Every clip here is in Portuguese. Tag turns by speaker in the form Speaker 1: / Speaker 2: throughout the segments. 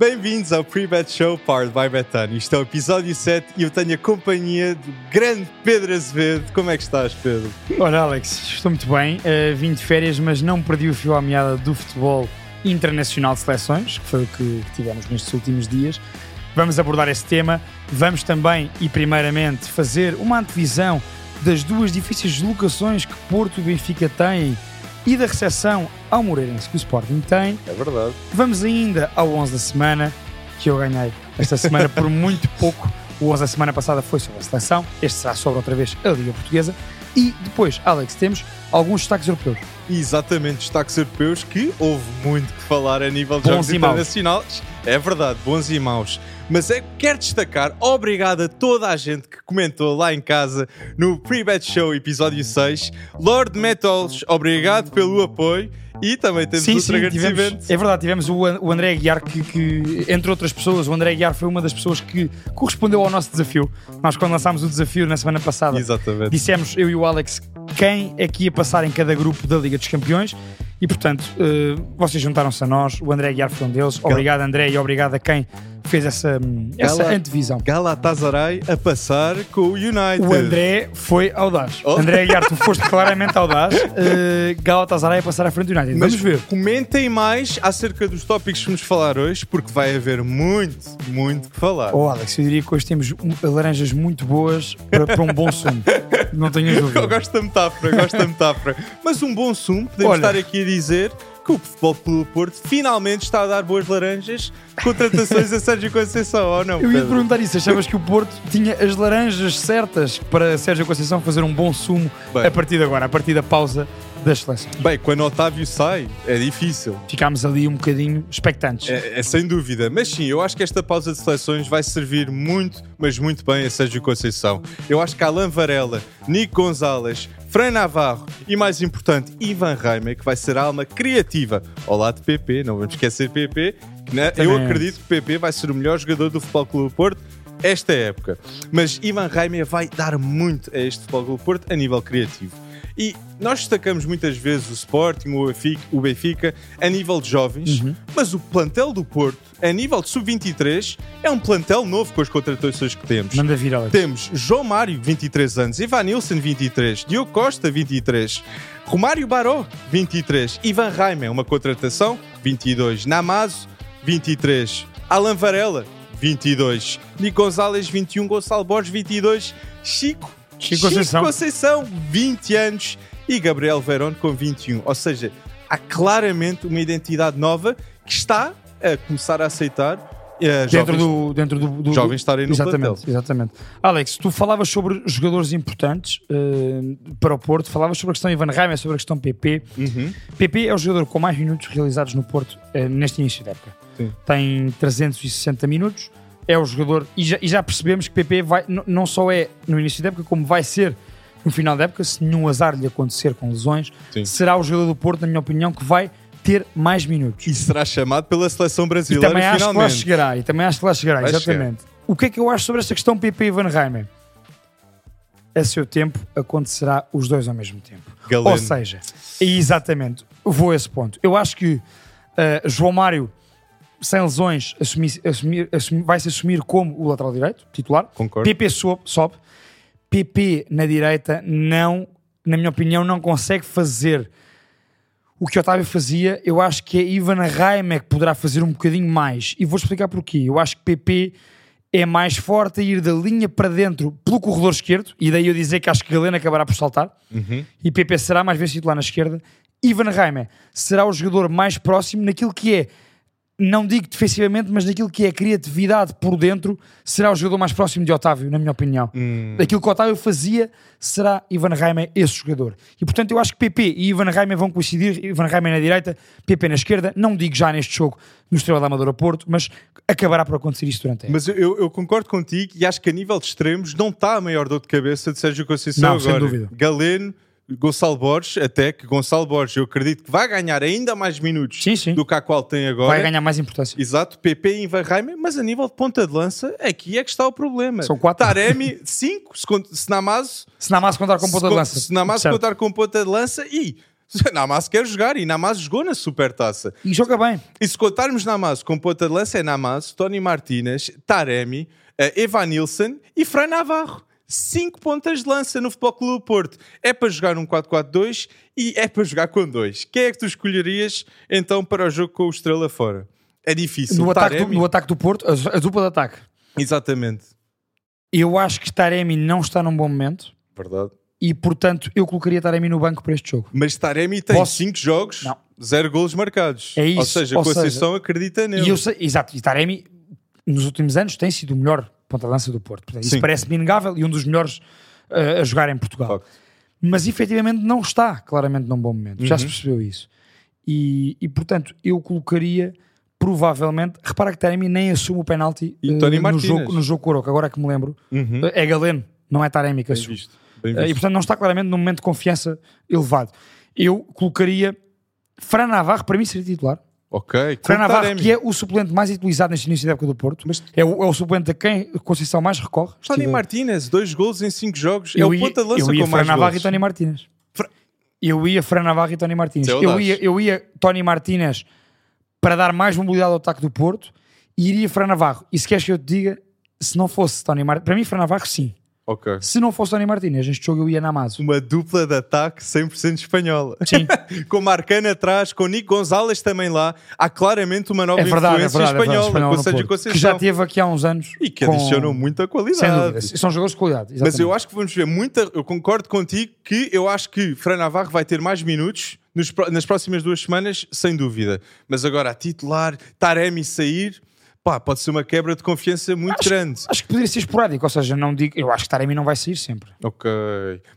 Speaker 1: Bem-vindos ao Pre-Bet Show Powered by Betano. Isto é o episódio 7 e eu tenho a companhia do grande Pedro Azevedo. Como é que estás, Pedro?
Speaker 2: Olha, Alex, estou muito bem. Uh, vim de férias, mas não perdi o fio à meada do futebol internacional de seleções, que foi o que tivemos nestes últimos dias. Vamos abordar esse tema. Vamos também e primeiramente fazer uma antevisão das duas difíceis deslocações que Porto e Benfica têm e da recepção ao Moreirense que o Sporting tem.
Speaker 1: É verdade.
Speaker 2: Vamos ainda ao 11 da semana, que eu ganhei esta semana por muito pouco. O 11 da semana passada foi sobre a seleção, este será sobre outra vez a Liga Portuguesa. E depois, Alex, temos alguns destaques europeus.
Speaker 1: Exatamente, destaques europeus que houve muito que falar a nível de bons jogos internacionais. É verdade, bons e maus. Mas é, quero destacar, obrigado a toda a gente que comentou lá em casa no Pre-Bet Show episódio 6. Lord Metals, obrigado pelo apoio. E também temos sim, outro sim, agradecimento.
Speaker 2: Tivemos, é verdade, tivemos o, o André Aguiar, que, que, entre outras pessoas, o André Aguiar foi uma das pessoas que correspondeu ao nosso desafio. Nós, quando lançámos o desafio na semana passada,
Speaker 1: Exatamente.
Speaker 2: dissemos, eu e o Alex, quem é que ia passar em cada grupo da Liga dos Campeões. E portanto, uh, vocês juntaram-se a nós, o André Aguiar foi um deles. Obrigado, André, e obrigado a quem fez essa, essa Gala, antevisão.
Speaker 1: Galatasaray a passar com o United.
Speaker 2: O André foi audaz. Oh. André Aguiar, tu foste claramente audaz. Uh, Galatasaray a passar à frente do United.
Speaker 1: Mas Vamos ver. Comentem mais acerca dos tópicos que vamos falar hoje, porque vai haver muito, muito que falar.
Speaker 2: Oh, Alex, eu diria que hoje temos laranjas muito boas para, para um bom sumo. Não tenho dúvida.
Speaker 1: Eu gosto da metáfora, gosto da metáfora. Mas um bom sumo, podemos Olha, estar aqui a dizer que o Futebol Clube Porto finalmente está a dar boas laranjas contratações a Sérgio Conceição, ou não?
Speaker 2: Eu ia perguntar isso, achavas que o Porto tinha as laranjas certas para Sérgio Conceição fazer um bom sumo Bem, a partir de agora, a partir da pausa das seleções?
Speaker 1: Bem, quando Otávio sai, é difícil.
Speaker 2: Ficámos ali um bocadinho expectantes.
Speaker 1: É, é, sem dúvida, mas sim, eu acho que esta pausa de seleções vai servir muito, mas muito bem a Sérgio Conceição. Eu acho que Alan Varela, Nico Gonzalez, Fran Navarro e, mais importante, Ivan Reimer, que vai ser a alma criativa ao lado de PP, não vamos esquecer PP, né, eu acredito que PP vai ser o melhor jogador do Futebol Clube Porto esta época. Mas Ivan Reimer vai dar muito a este Futebol Clube Porto a nível criativo. E nós destacamos muitas vezes o Sporting, o Benfica, a nível de jovens, uhum. mas o plantel do Porto, a nível de sub-23, é um plantel novo com as contratações que temos.
Speaker 2: Manda vir, Alex.
Speaker 1: Temos João Mário, 23 anos, Ivan Nilsson, 23, Diogo Costa, 23, Romário Baró, 23, Ivan Reimer, uma contratação, 22, Namazo, 23, Alan Varela, 22, Nico Gonzalez, 21, Gonçalo Borges, 22, Chico,
Speaker 2: Chico Conceição.
Speaker 1: Conceição, 20 anos, e Gabriel Verón com 21. Ou seja, há claramente uma identidade nova que está a começar a aceitar
Speaker 2: uh, dentro, jovens, do, dentro do, do
Speaker 1: jovens estarem no
Speaker 2: exatamente,
Speaker 1: plantel.
Speaker 2: Exatamente. Alex, tu falavas sobre jogadores importantes uh, para o Porto, falavas sobre a questão Ivan Reimer, sobre a questão PP.
Speaker 1: Uhum.
Speaker 2: PP é o jogador com mais minutos realizados no Porto uh, neste início da época.
Speaker 1: Sim.
Speaker 2: Tem 360 minutos é o jogador, e já, e já percebemos que PP vai, não só é no início da época, como vai ser no final da época, se nenhum azar lhe acontecer com lesões,
Speaker 1: Sim.
Speaker 2: será o jogador do Porto, na minha opinião, que vai ter mais minutos.
Speaker 1: E será chamado pela seleção brasileira
Speaker 2: e também
Speaker 1: finalmente.
Speaker 2: acho que lá chegará, e também acho que lá chegará,
Speaker 1: vai
Speaker 2: exatamente.
Speaker 1: Chegar.
Speaker 2: O que é que eu acho sobre esta questão PP e Van Reimer? A seu tempo acontecerá os dois ao mesmo tempo.
Speaker 1: Galeno.
Speaker 2: Ou seja, exatamente, vou a esse ponto. Eu acho que uh, João Mário sem lesões, assumir, assumir, assumir, vai-se assumir como o lateral direito, titular.
Speaker 1: Concordo.
Speaker 2: PP sobe, sobe. PP na direita não, na minha opinião, não consegue fazer o que o Otávio fazia. Eu acho que é Ivan Reimer que poderá fazer um bocadinho mais. E vou explicar porquê. Eu acho que PP é mais forte a ir da linha para dentro pelo corredor esquerdo, e daí eu dizer que acho que Galeno acabará por saltar,
Speaker 1: uhum.
Speaker 2: e PP será mais vezes titular na esquerda. Ivan Reimer será o jogador mais próximo naquilo que é não digo defensivamente, mas naquilo que é a criatividade por dentro, será o jogador mais próximo de Otávio, na minha opinião.
Speaker 1: Hum.
Speaker 2: Aquilo que Otávio fazia, será Ivan Reimer esse jogador. E portanto eu acho que PP e Ivan Reimer vão coincidir, Ivan Reimer na direita, PP na esquerda, não digo já neste jogo no Estrela da Amadora Porto, mas acabará por acontecer isso durante a
Speaker 1: Mas eu, eu, concordo contigo e acho que a nível de extremos não está a maior dor de cabeça de Sérgio Conceição
Speaker 2: não,
Speaker 1: agora.
Speaker 2: Sem dúvida.
Speaker 1: Galeno Gonçalo Borges, até que Gonçalo Borges, eu acredito que vai ganhar ainda mais minutos
Speaker 2: sim, sim.
Speaker 1: do que a qual tem agora.
Speaker 2: Vai ganhar mais importância.
Speaker 1: Exato, PP e Ivan Reimer, mas a nível de ponta de lança, aqui é que está o problema.
Speaker 2: São quatro.
Speaker 1: Taremi, cinco, se Namazo...
Speaker 2: Se Namazo contar com ponta de lança.
Speaker 1: Se Namazo contar com ponta de lança e Namaz quer jogar e Namaz jogou na Supertaça.
Speaker 2: E joga bem.
Speaker 1: E se contarmos Namaz com ponta de lança é Namaz, Tony Martínez, Taremi, uh, Evan Nilsson e Fran Navarro. Cinco pontas de lança no Futebol Clube do Porto. É para jogar um 4-4-2 e é para jogar com dois. Quem é que tu escolherias então para o jogo com o Estrela fora? É difícil.
Speaker 2: No ataque, do, no ataque do Porto, a, a dupla de ataque.
Speaker 1: Exatamente.
Speaker 2: Eu acho que Taremi não está num bom momento.
Speaker 1: Verdade.
Speaker 2: E, portanto, eu colocaria Taremi no banco para este jogo.
Speaker 1: Mas Taremi tem 5 jogos,
Speaker 2: Não.
Speaker 1: zero golos marcados.
Speaker 2: É isso,
Speaker 1: Ou seja,
Speaker 2: ou
Speaker 1: Conceição acredita nele.
Speaker 2: E eu sei, exato, e Taremi, nos últimos anos, tem sido o melhor ponta-lança do Porto. Portanto, isso parece-me inegável e um dos melhores uh, a jogar em Portugal. Mas, efetivamente, não está claramente num bom momento. Já se
Speaker 1: Uhum.
Speaker 2: percebeu isso. E, e, portanto, eu colocaria, provavelmente... Repara que Taremi nem assume o penalti uh, no,
Speaker 1: Martínez.
Speaker 2: jogo, no jogo com o agora que me lembro.
Speaker 1: Uhum.
Speaker 2: É Galeno, não é Taremi que assume. Uh, E portanto não está claramente num momento de confiança elevado. Eu colocaria Fran Navarro, para mim seria titular.
Speaker 1: Ok.
Speaker 2: Fran Navarro, que é o suplente mais utilizado neste início da época do Porto.
Speaker 1: Mas-
Speaker 2: é, o, é o suplente a quem a Conceição mais recorre.
Speaker 1: Tony
Speaker 2: Estive-
Speaker 1: Martínez, dois golos em cinco jogos. é
Speaker 2: eu
Speaker 1: o
Speaker 2: ia,
Speaker 1: ponta de lança
Speaker 2: eu ia
Speaker 1: com
Speaker 2: Fran
Speaker 1: mais
Speaker 2: Navarro
Speaker 1: golos.
Speaker 2: e Tony Martínez.
Speaker 1: Fra-
Speaker 2: Eu ia Fran Navarro e Tony Martínez.
Speaker 1: É
Speaker 2: Eu ia, eu ia Tony Martínez para dar mais mobilidade ao ataque do Porto e iria Fran Navarro. E se queres que eu te diga, se não fosse Tony Martínez, para mim Fran Navarro sim.
Speaker 1: Ok.
Speaker 2: Se não fosse Tony Martínez, este jogo eu ia na Maso.
Speaker 1: Uma dupla de ataque 100% espanhola.
Speaker 2: Sim.
Speaker 1: com Marcano atrás, com Nico Gonzalez também lá. Há claramente uma nova
Speaker 2: É verdade, é
Speaker 1: influência
Speaker 2: é verdade.
Speaker 1: espanhola,
Speaker 2: Espanhol
Speaker 1: com
Speaker 2: no
Speaker 1: o Sérgio
Speaker 2: Porto,
Speaker 1: Conceição.
Speaker 2: que já teve aqui há uns anos.
Speaker 1: E que
Speaker 2: com-
Speaker 1: adicionam muita qualidade.
Speaker 2: São jogadores de qualidade.
Speaker 1: Mas eu
Speaker 2: exatamente.
Speaker 1: acho que vamos ver muita. Eu concordo contigo que eu acho que Fran Navarro vai ter mais minutos nos nas próximas duas semanas, sem dúvida. Mas agora a titular, Taremi sair, pá, pode ser uma quebra de confiança muito grande.
Speaker 2: Acho que poderia ser esporádico, ou seja, não digo, eu acho que Taremi não vai sair sempre.
Speaker 1: Ok.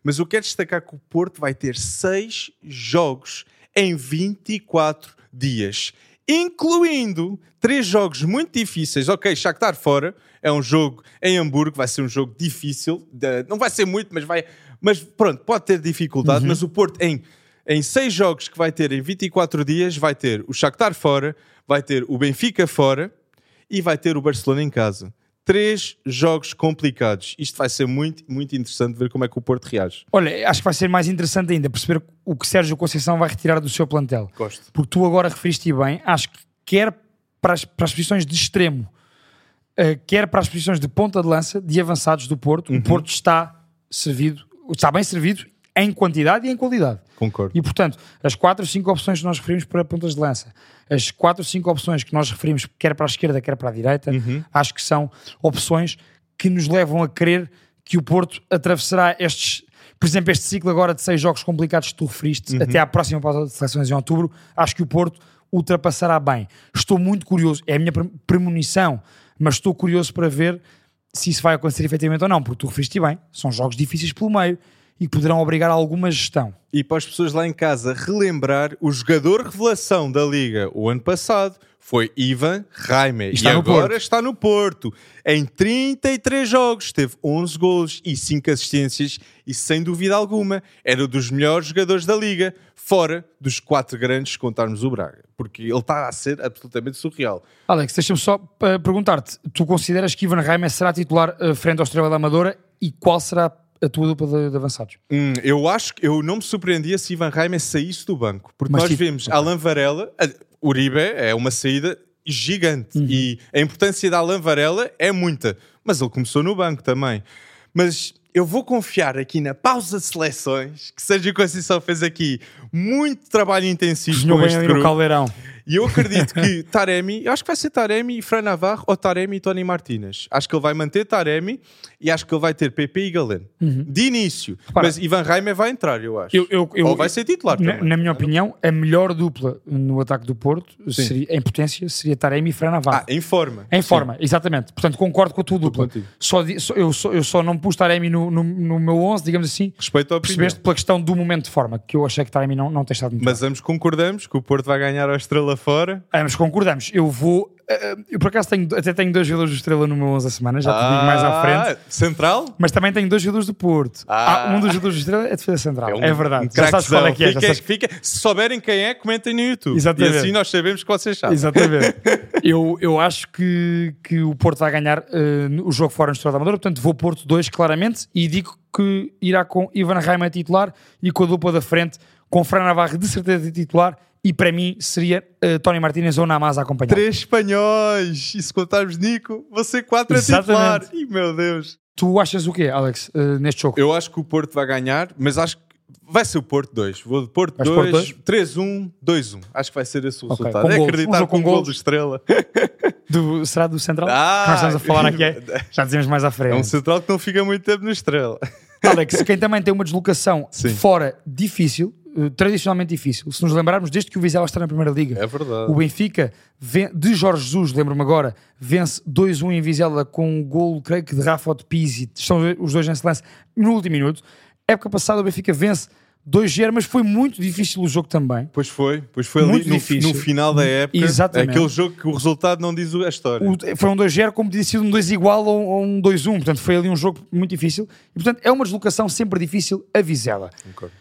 Speaker 1: Mas eu quero destacar que o Porto vai ter seis jogos em 24 dias, incluindo três jogos muito difíceis. Ok, Shakhtar fora, é um jogo em Hamburgo, vai ser um jogo difícil. não vai ser muito, mas vai. Mas pronto, pode ter dificuldade. Mas o Porto, em, em seis jogos que vai ter em 24 dias, vai ter o Shakhtar fora, vai ter o Benfica fora e vai ter o Barcelona em casa. Três jogos complicados. Isto vai ser muito, muito interessante ver como é que o Porto reage.
Speaker 2: Olha, acho que vai ser mais interessante ainda perceber o que Sérgio Conceição vai retirar do seu plantel.
Speaker 1: Gosto.
Speaker 2: Porque tu agora referiste bem, acho que quer para as, para as posições de extremo, eh, quer para as posições de ponta de lança, de avançados do Porto,
Speaker 1: Uhum.
Speaker 2: o Porto está servido, está bem servido em quantidade e em qualidade.
Speaker 1: Concordo.
Speaker 2: E portanto, as 4 ou 5 opções que nós referimos para pontas de lança, as 4 ou 5 opções que nós referimos quer para a esquerda, quer para a direita, acho que são opções que nos levam a crer que o Porto atravessará estes, por exemplo, este ciclo agora de 6 jogos complicados que tu referiste, até à próxima pausa de seleções em outubro, acho que o Porto ultrapassará bem. Estou muito curioso, é a minha pre- premonição, mas estou curioso para ver se isso vai acontecer efetivamente ou não, porque tu referiste bem, são jogos difíceis pelo meio e que poderão obrigar a alguma gestão.
Speaker 1: E para as pessoas lá em casa relembrar, o jogador revelação da Liga o ano passado foi Ivan Raime.
Speaker 2: está
Speaker 1: e agora
Speaker 2: Porto.
Speaker 1: está no Porto. Em 33 jogos, teve 11 golos e 5 assistências e, sem dúvida alguma, era um dos melhores jogadores da Liga, fora dos quatro grandes, se contarmos o Braga. Porque ele está a ser absolutamente surreal.
Speaker 2: Alex, deixa-me só uh, perguntar-te: tu consideras que Ivan Reimer será titular uh, frente ao Estrela da Amadora e qual será a tua dupla de, de avançados?
Speaker 1: Hum, eu acho que eu não me surpreendia se Ivan Raime saísse do banco, porque
Speaker 2: Mas
Speaker 1: nós
Speaker 2: tipo-
Speaker 1: vemos Alan Varela, a- Uribe é uma saída gigante
Speaker 2: Uhum.
Speaker 1: e a importância da Alan Varela é muita, mas ele começou no banco também. Mas eu vou confiar aqui na pausa de seleções que Sérgio Conceição fez aqui muito trabalho intensivo
Speaker 2: Cozinhou
Speaker 1: com este grupo.
Speaker 2: caldeirão.
Speaker 1: E eu acredito que Taremi, eu acho que vai ser Taremi e Fran Navarro ou Taremi e Tony Martínez. Acho que ele vai manter Taremi e acho que ele vai ter PP e Galeno. De início.
Speaker 2: Repara.
Speaker 1: Mas Ivan Reimer vai entrar, eu acho.
Speaker 2: Eu- eu- eu-
Speaker 1: ou vai ser titular
Speaker 2: Na,
Speaker 1: também.
Speaker 2: na minha opinião, a melhor dupla no ataque do Porto, seria, em potência, seria Taremi e Fran Navarro.
Speaker 1: Ah, em forma.
Speaker 2: Em
Speaker 1: Sim.
Speaker 2: forma, exatamente. Portanto, concordo com a tua dupla. Só, só- eu, só, eu só não pus Taremi no, no, no meu 11, digamos assim,
Speaker 1: Respeito opinião.
Speaker 2: percebeste pela questão do momento de forma, que eu achei que Taremi não, não tem estado muito
Speaker 1: Mas ambos concordamos que o Porto vai ganhar a estrela fora.
Speaker 2: Ambos concordamos. Eu vou. eh, eu por acaso tenho, até tenho dois jogadores do Estrela no meu 11 a semana, já te digo mais à frente.
Speaker 1: Ah, Central?
Speaker 2: Mas também tenho dois jogadores do Porto.
Speaker 1: Ah.
Speaker 2: Ah, um dos jogadores do Estrela é defesa central. É,
Speaker 1: um-
Speaker 2: verdade.
Speaker 1: um
Speaker 2: já sabes qual é que é.
Speaker 1: Fica-
Speaker 2: sabes...
Speaker 1: fica- se souberem quem é, comentem no YouTube.
Speaker 2: Exatamente.
Speaker 1: E assim nós sabemos que vocês sabem.
Speaker 2: Exatamente. eu, eu acho que, que o Porto vai ganhar eh, o jogo fora no Estrela da Amadora, portanto vou Porto 2 claramente e digo que irá com Ivan Raima titular e com a dupla da frente com Fran Navarro de certeza titular e para mim seria uh, Tony Martinez ou Namaz a acompanhar.
Speaker 1: Três espanhóis! E se contarmos Nico, você quatro a titular. Ih, meu Deus!
Speaker 2: Tu achas o quê, Alex, uh, neste jogo?
Speaker 1: Eu acho que o Porto vai ganhar, mas acho que vai ser o Porto 2. Vou de Porto 2, 3-1, 2-1. Acho que vai ser esse o okay. resultado.
Speaker 2: Com
Speaker 1: é
Speaker 2: golos.
Speaker 1: acreditar
Speaker 2: um
Speaker 1: com o gol do Estrela.
Speaker 2: Do, será do Central?
Speaker 1: Ah,
Speaker 2: que nós estamos a falar aqui, é, já dizemos mais à frente.
Speaker 1: É um Central que não fica muito tempo no Estrela.
Speaker 2: Alex, quem também tem uma deslocação
Speaker 1: Sim.
Speaker 2: fora difícil, uh, tradicionalmente difícil, se nos lembrarmos desde que o Vizela está na Primeira Liga,
Speaker 1: É verdade.
Speaker 2: o Benfica, de Jorge Jesus, lembro-me agora, vence 2-1 em Vizela com um gol, creio que de Rafa ou de Pizzi, estão os dois em lance no último minuto. Época passada o Benfica vence 2-0, mas foi muito difícil o jogo também.
Speaker 1: Pois foi, pois foi ali
Speaker 2: Muito
Speaker 1: no,
Speaker 2: difícil.
Speaker 1: no final da época.
Speaker 2: Exatamente.
Speaker 1: Aquele jogo que o resultado não diz a história.
Speaker 2: O- foi um 2-0 como teria sido um 2 igual ou, ou um 2-1, portanto foi ali um jogo muito difícil e portanto é uma deslocação sempre difícil a Vizela.
Speaker 1: Concordo.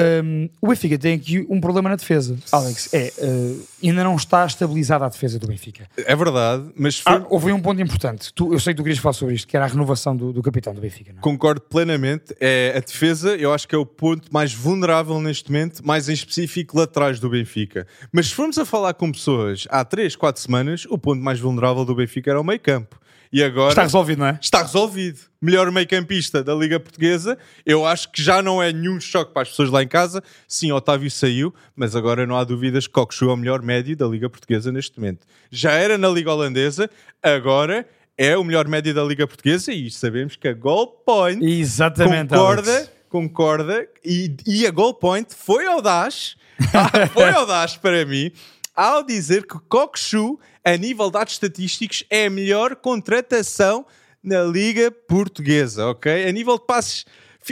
Speaker 2: Um, o Benfica tem aqui um problema na defesa, Alex, é, uh, ainda não está estabilizada a defesa do Benfica.
Speaker 1: É verdade, mas foi-
Speaker 2: Ah, houve um ponto importante, tu, eu sei que tu querias falar sobre isto, que era a renovação do, do capitão do Benfica, não é?
Speaker 1: concordo plenamente. É a defesa, eu acho que é o ponto mais vulnerável neste momento, mais em específico laterais do Benfica. Mas se formos a falar com pessoas há 3, 4 semanas, o ponto mais vulnerável do Benfica era o meio campo. E agora
Speaker 2: Está resolvido, não é?
Speaker 1: está resolvido. Melhor meio-campista da Liga Portuguesa. Eu acho que já não é nenhum choque para as pessoas lá em casa. Sim, Otávio saiu, mas agora não há dúvidas que Cockchu é o melhor médio da Liga Portuguesa neste momento. Já era na Liga Holandesa, agora é o melhor médio da Liga Portuguesa e sabemos que a Goal Point
Speaker 2: Exatamente,
Speaker 1: concorda,
Speaker 2: Alex.
Speaker 1: concorda e, e a Goal Point foi audaz, ah, foi audaz para mim, ao dizer que Cockchu, a nível de dados estatísticos, é a melhor contratação na Liga Portuguesa, ok? A nível de passes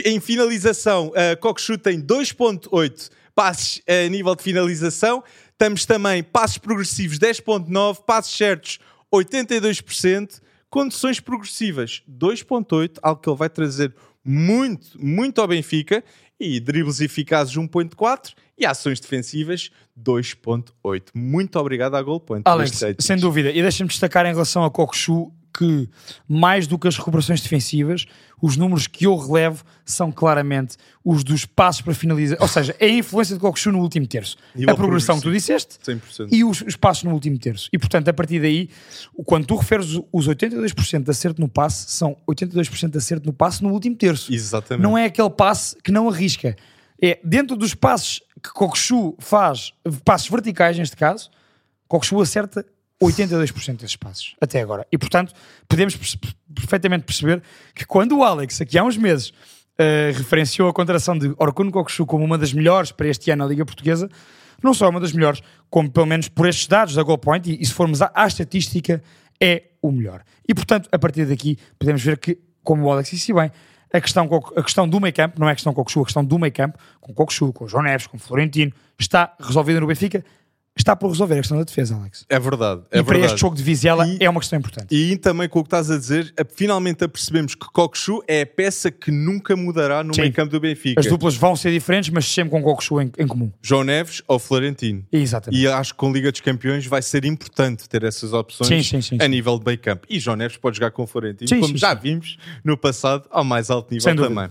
Speaker 1: em finalização, a Cockchu tem 2.8 passes a nível de finalização, temos também passes progressivos 10.9, passes certos 82%, condições progressivas 2.8, algo que ele vai trazer muito, muito ao Benfica, e dribles eficazes 1.4 e ações defensivas 2.8. Muito obrigado à Goal Point.
Speaker 2: Alex, sem dúvida. E deixa-me destacar em relação a Kokshu que, mais do que as recuperações defensivas, os números que eu relevo são claramente os dos passos para finalizar. Ou seja, é a influência de Kokshu no último terço.
Speaker 1: Nível
Speaker 2: a progressão que tu disseste
Speaker 1: 100%.
Speaker 2: e os, os passos no último terço. E, portanto, a partir daí, quando tu referes os 82% de acerto no passe, são 82% de acerto no passe no último terço.
Speaker 1: Exatamente.
Speaker 2: Não é aquele passe que não arrisca. É dentro dos passos que Kokshu faz, passos verticais neste caso, Kokshu acerta 82% desses passos até agora. E portanto, podemos perfeitamente perceber que quando o Alex, aqui há uns meses, eh, referenciou a contratação de Orkun Kokshu como uma das melhores para este ano na Liga Portuguesa, não só é uma das melhores, como pelo menos por estes dados da Goal Point, e, e se formos à, à estatística, é o melhor. E portanto, a partir daqui, podemos ver que, como o Alex disse bem, a questão, a questão do meio campo, não é a questão Coxu, a questão do meio campo, com Coxu, com o João Neves, com o Florentino, está resolvida no Benfica, está por resolver a questão da defesa, Alex.
Speaker 1: É verdade. É
Speaker 2: e para
Speaker 1: verdade.
Speaker 2: este jogo de Vizela
Speaker 1: E-
Speaker 2: é uma questão importante.
Speaker 1: E também com o que estás a dizer, finalmente apercebemos que Cockchu é a peça que nunca mudará no
Speaker 2: Sim.
Speaker 1: meio campo do Benfica.
Speaker 2: As duplas vão ser diferentes, mas sempre com Coxu em, em comum.
Speaker 1: João Neves ou Florentino.
Speaker 2: Exatamente.
Speaker 1: E acho que com Liga dos Campeões vai ser importante ter essas opções
Speaker 2: Sim, sim, sim,
Speaker 1: a nível de meio campo. E João Neves pode jogar com Florentino,
Speaker 2: Sim,
Speaker 1: como já vimos no passado, ao mais alto nível também.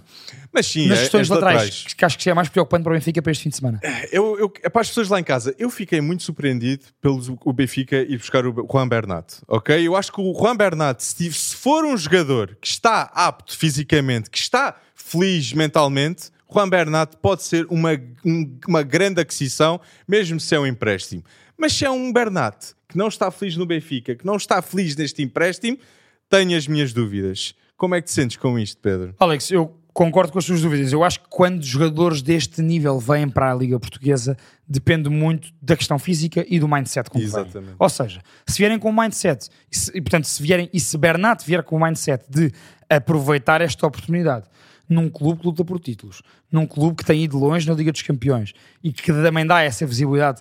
Speaker 1: Mas sim,
Speaker 2: Nas
Speaker 1: é,
Speaker 2: questões
Speaker 1: as
Speaker 2: laterais,
Speaker 1: laterais.
Speaker 2: que acho que é mais preocupante para o Benfica para este fim de semana.
Speaker 1: Eu, eu, é para as pessoas lá em casa, eu fiquei muito surpreendido pelo o Benfica ir buscar o Juan Bernat, ok? Eu acho que o Juan Bernat, se, for um jogador que está apto fisicamente, que está feliz mentalmente, Juan Bernat pode ser uma, um- uma grande aquisição, mesmo se é um empréstimo. Mas se é um Bernat que não está feliz no Benfica, que não está feliz neste empréstimo, tenho as minhas dúvidas. Como é que te sentes com isto, Pedro?
Speaker 2: Alex, eu concordo com as suas dúvidas. Eu acho que quando jogadores deste nível vêm para a Liga Portuguesa, depende muito da questão física e do mindset com que vêm.
Speaker 1: Exatamente.
Speaker 2: Ou seja, se vierem com o mindset, e, se- e, portanto, se vierem, e se Bernat vier com o mindset de aproveitar esta oportunidade num clube que luta por títulos, num clube que tem ido longe na Liga dos Campeões e que também dá essa visibilidade,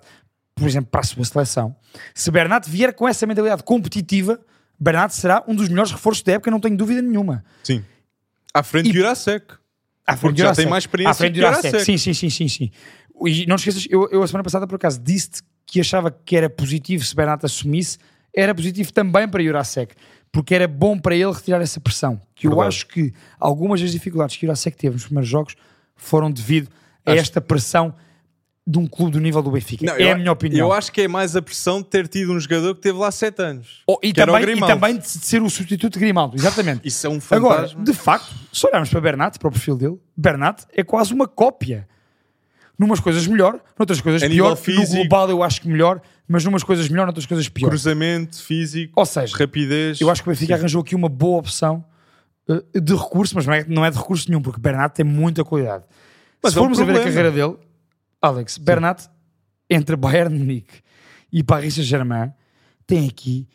Speaker 2: por exemplo, para a sua seleção, se Bernat vier com essa mentalidade competitiva, Bernat será um dos melhores reforços da época, não tenho dúvida nenhuma.
Speaker 1: Sim. À frente
Speaker 2: E-
Speaker 1: de Jurasek.
Speaker 2: À frente
Speaker 1: Porque
Speaker 2: de
Speaker 1: já tem mais experiência
Speaker 2: À frente de Jurasek. Sim, sim, sim, sim, sim. E não esqueças, eu, eu a semana passada, por acaso, disse que achava que era positivo se Bernat assumisse, era positivo também para Jurasek, porque era bom para ele retirar essa pressão. Que eu
Speaker 1: Verdade.
Speaker 2: acho que algumas das dificuldades que Jurasek teve nos primeiros jogos foram devido a
Speaker 1: Acho-
Speaker 2: esta pressão de um clube do nível do Benfica.
Speaker 1: Não,
Speaker 2: é
Speaker 1: eu,
Speaker 2: a minha opinião.
Speaker 1: Eu acho que é mais a pressão de ter tido um jogador que teve lá 7 anos.
Speaker 2: Oh, e, também, e também de ser o substituto de Grimaldo, exatamente.
Speaker 1: Isso é um
Speaker 2: Agora,
Speaker 1: fantasma.
Speaker 2: de facto, se olharmos para Bernat, para o perfil dele, Bernat é quase uma cópia. Numas coisas melhor, noutras coisas
Speaker 1: A
Speaker 2: pior.
Speaker 1: físico.
Speaker 2: No global eu acho que melhor, mas numas coisas melhor, noutras coisas pior.
Speaker 1: Cruzamento, físico,
Speaker 2: Ou seja,
Speaker 1: rapidez.
Speaker 2: eu acho que o Benfica arranjou aqui uma boa opção eh, de recurso, mas não é, não é de recurso nenhum, porque Bernat tem muita qualidade.
Speaker 1: Mas
Speaker 2: Se
Speaker 1: é um
Speaker 2: formos a ver a carreira dele, Alex, Bernat, entre Bayern Munique e Paris Saint-Germain, tem aqui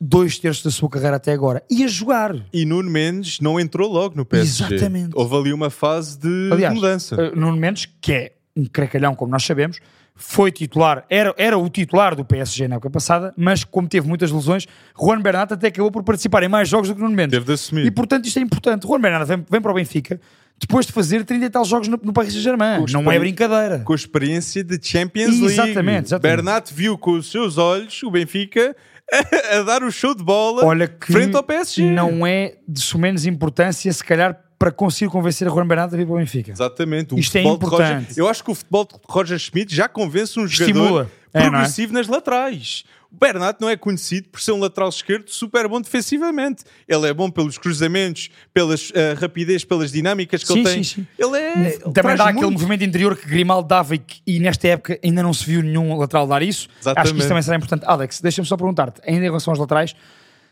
Speaker 2: dois terços da sua carreira até agora. E a jogar.
Speaker 1: E Nuno Mendes não entrou logo no PSG.
Speaker 2: Exatamente.
Speaker 1: Houve ali uma fase de
Speaker 2: Aliás,
Speaker 1: mudança.
Speaker 2: eh, Nuno Mendes, que é um cracalhão, como nós sabemos, foi titular, era, era o titular do PSG na época passada, mas como teve muitas lesões, Juan Bernat até acabou por participar em mais jogos do que Nuno Mendes.
Speaker 1: Teve de assumir.
Speaker 2: E portanto isto é importante. Juan Bernat vem, vem para o Benfica depois de fazer 30 e tal jogos no, no Paris Saint-Germain. Não é brincadeira.
Speaker 1: Com a experiência de Champions League.
Speaker 2: Exatamente, exatamente.
Speaker 1: Bernat viu com os seus olhos o Benfica a, dar o show de bola
Speaker 2: Olha que
Speaker 1: frente ao PSG.
Speaker 2: não é de sumenos importância, se calhar, para conseguir convencer a Juan Bernat a vir para o Benfica.
Speaker 1: Exatamente. O
Speaker 2: Isto é
Speaker 1: futebol de Roger-
Speaker 2: importante.
Speaker 1: eu acho que o futebol de Roger Schmidt já convence um jogador
Speaker 2: Estimula. É, não é?
Speaker 1: progressivo nas laterais. O Bernat não é conhecido por ser um lateral esquerdo super bom defensivamente. Ele é bom pelos cruzamentos, pela rapidez, pelas dinâmicas que
Speaker 2: Sim,
Speaker 1: ele tem.
Speaker 2: sim, sim.
Speaker 1: Ele é. ele
Speaker 2: Também dá aquele
Speaker 1: muito.
Speaker 2: movimento interior que Grimaldo dava e, que- e nesta época ainda não se viu nenhum lateral dar isso. Acho que
Speaker 1: Exatamente.
Speaker 2: isso também será importante. Alex, deixa-me só perguntar-te, ainda em relação aos laterais,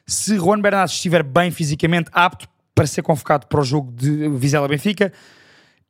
Speaker 2: se Juan Bernat estiver bem fisicamente, apto para ser convocado para o jogo de Vizela-Benfica,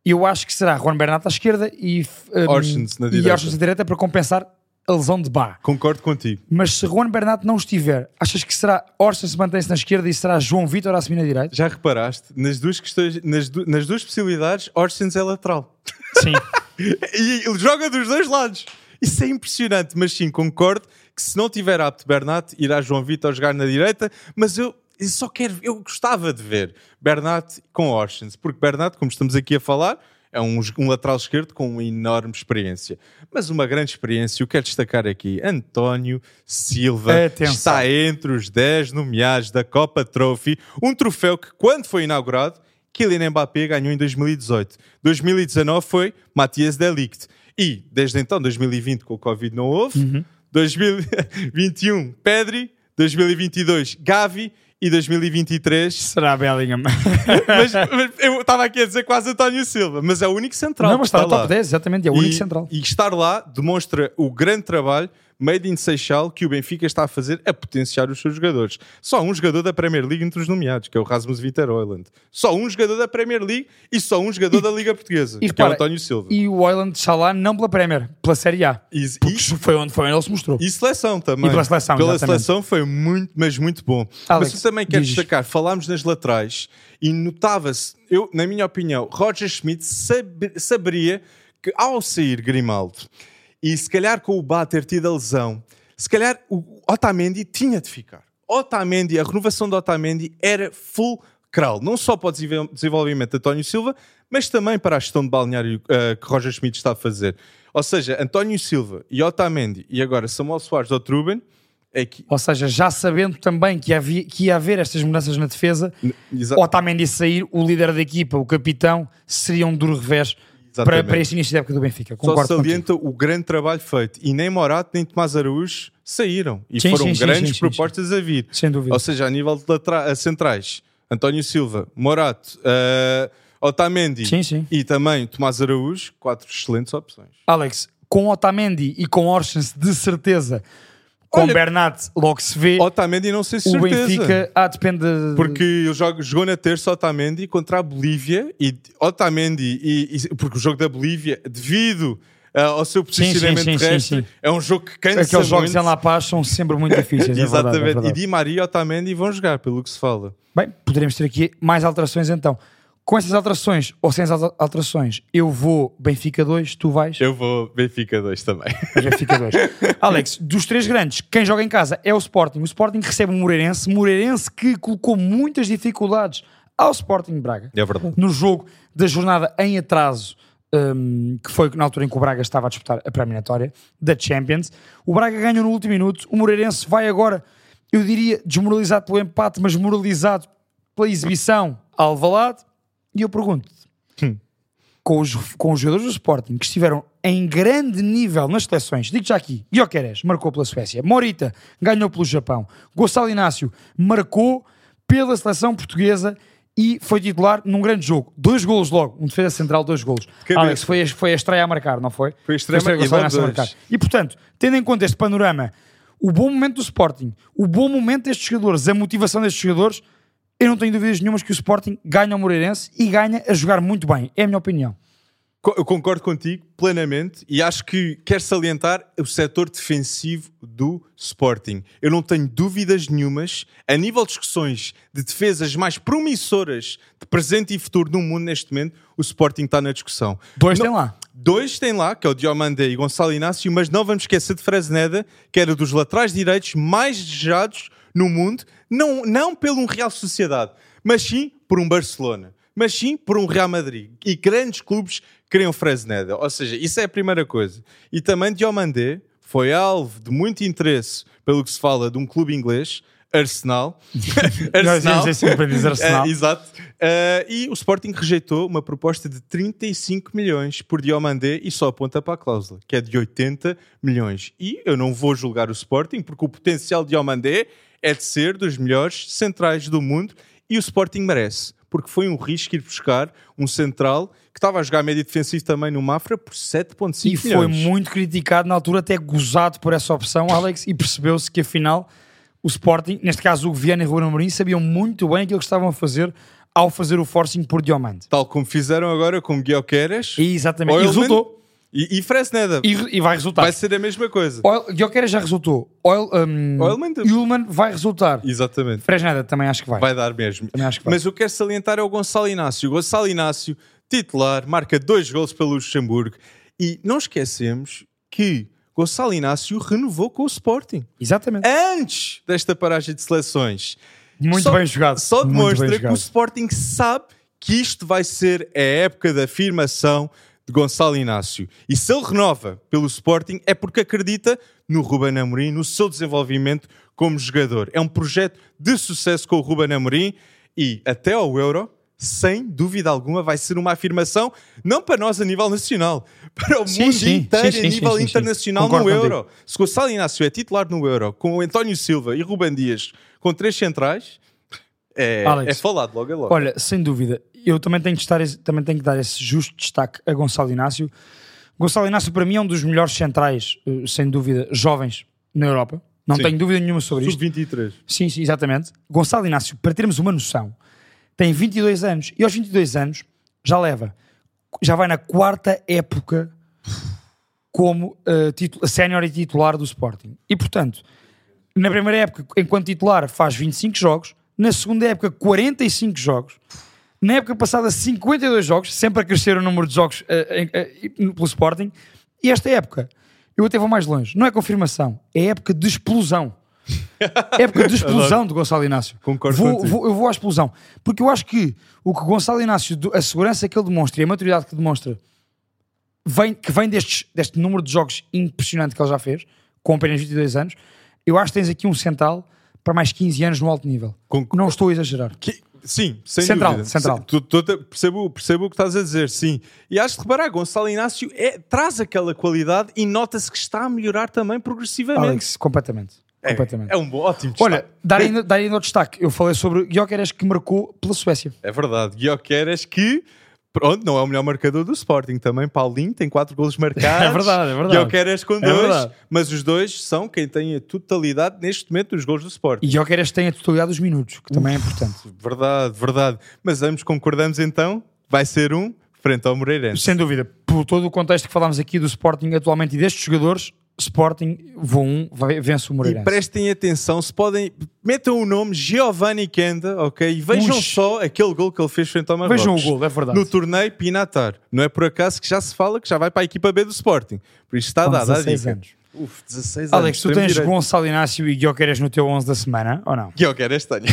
Speaker 2: eu acho que será Juan Bernat à esquerda e, um,
Speaker 1: Orsens na
Speaker 2: e
Speaker 1: direita.
Speaker 2: Orsens à direita para compensar a lesão de Bá.
Speaker 1: Concordo contigo.
Speaker 2: Mas se Juan Bernat não estiver, achas que será Orsens mantém-se na esquerda e será João Vitor a assumir na direita?
Speaker 1: Já reparaste, nas duas, questões, nas, du- nas duas possibilidades, Orsens é lateral.
Speaker 2: Sim.
Speaker 1: E ele joga dos dois lados. Isso é impressionante, mas sim, concordo que se não tiver apto Bernat, irá João Vitor jogar na direita, mas eu, eu só quero, eu gostava de ver Bernat com Orsens, porque Bernat, como estamos aqui a falar, é um, um lateral esquerdo com uma enorme experiência. Mas uma grande experiência, eu quero destacar aqui, António Silva
Speaker 2: Atenção.
Speaker 1: está entre os 10 nomeados da Copa Trophy, um troféu que quando foi inaugurado, Kylian Mbappé ganhou em 2018. 2019 foi Matias Delict. E, desde então, 2020 com o Covid não houve. 2021, Pedri. 2022, Gavi. E 2023...
Speaker 2: Será Bellingham.
Speaker 1: mas, mas eu estava aqui a dizer quase António Silva. Mas é o único central
Speaker 2: não, mas
Speaker 1: que
Speaker 2: está no
Speaker 1: lá.
Speaker 2: top 10, exatamente, é o único
Speaker 1: E-
Speaker 2: central.
Speaker 1: E estar lá demonstra o grande trabalho made in Seixal que o Benfica está a fazer a potenciar os seus jogadores. Só um jogador da Premier League entre os nomeados, que é o Rasmus Vitor Oyland. Só um jogador da Premier League e só um jogador da Liga Portuguesa,
Speaker 2: e
Speaker 1: que é
Speaker 2: repara,
Speaker 1: o António Silva.
Speaker 2: E o Oiland está lá não pela Premier, pela Série A.
Speaker 1: E,
Speaker 2: Porque
Speaker 1: e-
Speaker 2: foi onde, foi onde ele se mostrou.
Speaker 1: e seleção também.
Speaker 2: E pela seleção,
Speaker 1: Pela
Speaker 2: exatamente.
Speaker 1: seleção foi muito, mas muito bom.
Speaker 2: Alex,
Speaker 1: mas eu também quero
Speaker 2: diz.
Speaker 1: destacar, falámos nas laterais e notava-se, eu, na minha opinião, Roger Schmidt sab- saberia que ao sair Grimaldo e se calhar com o Bá ter tido a lesão, se calhar o Otamendi tinha de ficar. Otamendi, a renovação do Otamendi era full crawl, não só para o desenvol- desenvolvimento de António Silva, mas também para a gestão de balneário eh, que Roger Schmidt está a fazer. Ou seja, António Silva e Otamendi e agora Samuel Soares ou Truben, é que
Speaker 2: Ou seja, já sabendo também que, havia, que ia haver estas mudanças na defesa,
Speaker 1: Exa-
Speaker 2: Otamendi sair, o líder da equipa, o capitão, seria um duro revés para, para este início da época do Benfica.
Speaker 1: Só
Speaker 2: Concordo contigo.
Speaker 1: salienta o grande trabalho feito. E nem Morato nem Tomás Araújo saíram. E
Speaker 2: Sim,
Speaker 1: foram
Speaker 2: sim,
Speaker 1: grandes
Speaker 2: sim,
Speaker 1: propostas a vir.
Speaker 2: Sem dúvida.
Speaker 1: Ou seja, a nível de centrais, António Silva, Morato, eh, Otamendi e também Tomás Araújo, quatro excelentes opções.
Speaker 2: Alex, com Otamendi e com Orsens, de certeza, com
Speaker 1: Olha-
Speaker 2: Bernat, logo se vê,
Speaker 1: Otamendi não sei se
Speaker 2: o
Speaker 1: certeza.
Speaker 2: Benfica, ah, depende de-
Speaker 1: Porque ele joga, jogou na terça Otamendi contra a Bolívia e Otamendi, e, e- porque o jogo da Bolívia, devido ah, ao seu posicionamento
Speaker 2: sim, sim,
Speaker 1: terrestre,
Speaker 2: sim.
Speaker 1: é um jogo que cansa
Speaker 2: Aqueles jogos
Speaker 1: muito.
Speaker 2: em La Paz são sempre muito difíceis. é verdade, é
Speaker 1: Exatamente.
Speaker 2: verdade.
Speaker 1: e Di Maria e Otamendi vão jogar, pelo que se fala.
Speaker 2: Bem, poderemos ter aqui mais alterações então. Com essas alterações ou sem as al- alterações, eu vou Benfica 2, tu vais
Speaker 1: Eu vou Benfica 2 também.
Speaker 2: Benfica 2. Alex, dos três grandes, quem joga em casa é o Sporting. O Sporting recebe o Moreirense, Moreirense que colocou muitas dificuldades ao Sporting Braga.
Speaker 1: É verdade.
Speaker 2: No jogo da jornada em atraso, hum, que foi na altura em que o Braga estava a disputar a pré-eliminatória da Champions. O Braga ganhou no último minuto, o Moreirense vai agora, eu diria, desmoralizado pelo empate, mas moralizado pela exibição Alvalade. E eu pergunto-te,
Speaker 1: Hum.
Speaker 2: com os, com os jogadores do Sporting que estiveram em grande nível nas seleções, digo já aqui, Gyökeres marcou pela Suécia, Morita ganhou pelo Japão, Gonçalo Inácio marcou pela seleção portuguesa e foi titular num grande jogo. Dois golos logo, um defesa central, dois golos.
Speaker 1: cabeça.
Speaker 2: Alex, foi, a- foi a estreia a marcar, não foi?
Speaker 1: Foi a estreia
Speaker 2: Foi
Speaker 1: a e
Speaker 2: Inácio a marcar. E portanto, tendo em conta este panorama, o bom momento do Sporting, o bom momento destes jogadores, a motivação destes jogadores, eu não tenho dúvidas nenhumas que o Sporting ganha o Moreirense e ganha a jogar muito bem. É a minha opinião.
Speaker 1: Eu concordo contigo plenamente e acho que quer salientar o setor defensivo do Sporting. Eu não tenho dúvidas nenhumas, a nível de discussões de defesas mais promissoras de presente e futuro no mundo neste momento, o Sporting está na discussão.
Speaker 2: Dois
Speaker 1: Não-
Speaker 2: tem lá.
Speaker 1: Dois tem lá, que é o Diomandé e Gonçalo Inácio, mas não vamos esquecer de Fresneda, que era dos laterais direitos mais desejados no mundo, não, não pelo um Real Sociedade, mas sim por um Barcelona, mas sim por um Real Madrid. E grandes clubes queriam Fresneda. Ou seja, isso é a primeira coisa. E também Diomandé foi alvo de muito interesse, pelo que se fala, de um clube inglês, Arsenal.
Speaker 2: Nós íamos dizer sempre a dizer Arsenal.
Speaker 1: É, exato. Eh, e o Sporting rejeitou uma proposta de 35 milhões por Diomandé e só aponta para a cláusula, que é de 80 milhões. E eu não vou julgar o Sporting, porque o potencial de Diomandé é de ser dos melhores centrais do mundo e o Sporting merece, porque foi um risco ir buscar um central que estava a jogar médio defensivo também no Mafra por 7,5
Speaker 2: E
Speaker 1: milhões.
Speaker 2: foi muito criticado na altura, até gozado por essa opção, Alex, e percebeu-se que afinal o Sporting, neste caso o Viana e o Ruben Amorim, sabiam muito bem aquilo que estavam a fazer ao fazer o forcing por Diomande.
Speaker 1: Tal como fizeram agora com Guilherme
Speaker 2: E exatamente, e resultou.
Speaker 1: E, e Fresneda.
Speaker 2: E, e vai resultar.
Speaker 1: Vai ser a mesma coisa.
Speaker 2: Gyökeres já resultou. Oil, um,
Speaker 1: Oilman também.
Speaker 2: Ullman vai resultar.
Speaker 1: Exatamente.
Speaker 2: Fresneda também acho que vai.
Speaker 1: Vai dar mesmo.
Speaker 2: Também acho que vai.
Speaker 1: Mas o que quero salientar é o Gonçalo Inácio. O Gonçalo Inácio, titular, marca dois gols pelo Luxemburgo. E não esquecemos que Gonçalo Inácio renovou com o Sporting.
Speaker 2: Exatamente.
Speaker 1: Antes desta paragem de seleções.
Speaker 2: Muito
Speaker 1: Só-
Speaker 2: bem jogado.
Speaker 1: Só demonstra
Speaker 2: bem
Speaker 1: que o
Speaker 2: jogado.
Speaker 1: Sporting sabe que isto vai ser a época da afirmação de Gonçalo Inácio. E se ele renova pelo Sporting é porque acredita no Ruben Amorim, no seu desenvolvimento como jogador. É um projeto de sucesso com o Ruben Amorim e até ao Euro, sem dúvida alguma, vai ser uma afirmação, não para nós a nível nacional, para o
Speaker 2: Sim,
Speaker 1: mundo
Speaker 2: sim,
Speaker 1: inteiro
Speaker 2: sim,
Speaker 1: a nível internacional
Speaker 2: Concordo
Speaker 1: no
Speaker 2: contigo.
Speaker 1: Euro. Se Gonçalo Inácio é titular no Euro, com o António Silva e Ruben Dias, com três centrais, é,
Speaker 2: Alex,
Speaker 1: é falado logo a logo.
Speaker 2: Olha, sem dúvida, eu também tenho, que estar, também tenho que dar esse justo destaque a Gonçalo Inácio. Gonçalo Inácio, para mim, é um dos melhores centrais, eh, sem dúvida, jovens na Europa. Não
Speaker 1: Sim.
Speaker 2: tenho dúvida nenhuma sobre isto.
Speaker 1: Sub-23.
Speaker 2: Sim, sim, exatamente. Gonçalo Inácio, para termos uma noção, tem 22 anos e aos 22 anos já leva, já vai na quarta época como uh, sénior e titular do Sporting. E portanto, na primeira época, enquanto titular, faz 25 jogos, na segunda época, 45 jogos. Na época passada, 52 jogos, sempre a crescer o número de jogos em- eh, pelo Sporting. E esta época, eu até vou mais longe, não é confirmação, é época de explosão. época de explosão de Gonçalo Inácio.
Speaker 1: Concordo
Speaker 2: Vou- vou- eu vou à explosão. Porque eu acho que o que Gonçalo Inácio, a segurança que ele demonstra e a maturidade que demonstra, vem, que vem destes, deste número de jogos impressionante que ele já fez, com apenas 22 anos, eu acho que tens aqui um central para mais 15 anos no alto nível.
Speaker 1: Com-
Speaker 2: Não estou a exagerar.
Speaker 1: Que- sim, sem
Speaker 2: Central,
Speaker 1: dúvida.
Speaker 2: central.
Speaker 1: Tu- tu- percebo, percebo o que estás a dizer, sim. E acho que reparar, Gonçalo Inácio é, traz aquela qualidade e nota-se que está a melhorar também progressivamente.
Speaker 2: Alex, completamente.
Speaker 1: É,
Speaker 2: completamente.
Speaker 1: é um bom, ótimo
Speaker 2: Olha,
Speaker 1: destaque.
Speaker 2: dar ainda, dar ainda o destaque. Eu falei sobre Gyökeres que marcou pela Suécia.
Speaker 1: É verdade. Guioqueras que, pronto, não é o melhor marcador do Sporting também. Paulinho tem quatro golos marcados.
Speaker 2: É verdade, é verdade.
Speaker 1: Guioqueras com dois.
Speaker 2: verdade.
Speaker 1: mas os dois são quem tem a totalidade neste momento dos golos do Sporting.
Speaker 2: E Gyökeres tem a totalidade dos minutos, que também é importante.
Speaker 1: Verdade, verdade. Mas ambos concordamos então, vai ser um frente ao Moreirense.
Speaker 2: Sem dúvida, por todo o contexto que falámos aqui do Sporting atualmente e destes jogadores, Sporting vou um, vence o
Speaker 1: E
Speaker 2: Moreirense.
Speaker 1: prestem atenção, se podem, metam o nome Giovanni Kenda, ok? E vejam
Speaker 2: Ux.
Speaker 1: só aquele gol que ele fez frente ao Marrocos.
Speaker 2: Vejam o gol, é verdade.
Speaker 1: No torneio Pinatar. Não é por acaso que já se fala que já vai para a equipa B do Sporting. Por isso está a
Speaker 2: 16
Speaker 1: dica.
Speaker 2: anos.
Speaker 1: Uf, 16
Speaker 2: Alex,
Speaker 1: anos.
Speaker 2: tu
Speaker 1: extremo
Speaker 2: tens
Speaker 1: direito.
Speaker 2: Gonçalo Inácio e Gyökeres no teu 11 da semana, ou não?
Speaker 1: Guioqueras tenho.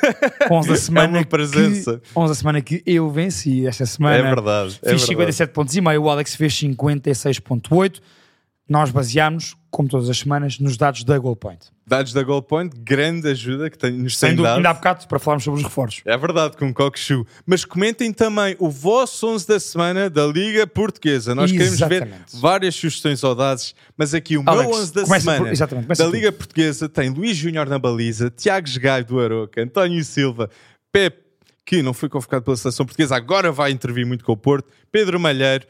Speaker 2: 11 da semana
Speaker 1: É uma presença.
Speaker 2: Que, 11 da semana que eu venci esta semana.
Speaker 1: É verdade, é
Speaker 2: Fiz
Speaker 1: verdade.
Speaker 2: 57 pontos e meio, o Alex fez 56.8. nós baseámos, como todas as semanas, nos dados da Goalpoint.
Speaker 1: Dados da Goal Point, grande ajuda que tem, nos tem dado.
Speaker 2: ainda há bocado para falarmos sobre os reforços.
Speaker 1: É verdade, com Cockchu. Mas comentem também o vosso 11 da semana da Liga Portuguesa. Nós queremos ver
Speaker 2: Exatamente.
Speaker 1: várias sugestões audazes, mas aqui o meu
Speaker 2: Alex,
Speaker 1: 11 da semana
Speaker 2: por- exatamente,
Speaker 1: da. Liga Portuguesa tem Luís Júnior na baliza, Tiago Gaio do Aroca, António Silva, Pepe, que não foi convocado pela seleção portuguesa, agora vai intervir muito com o Porto, Pedro Malheiro,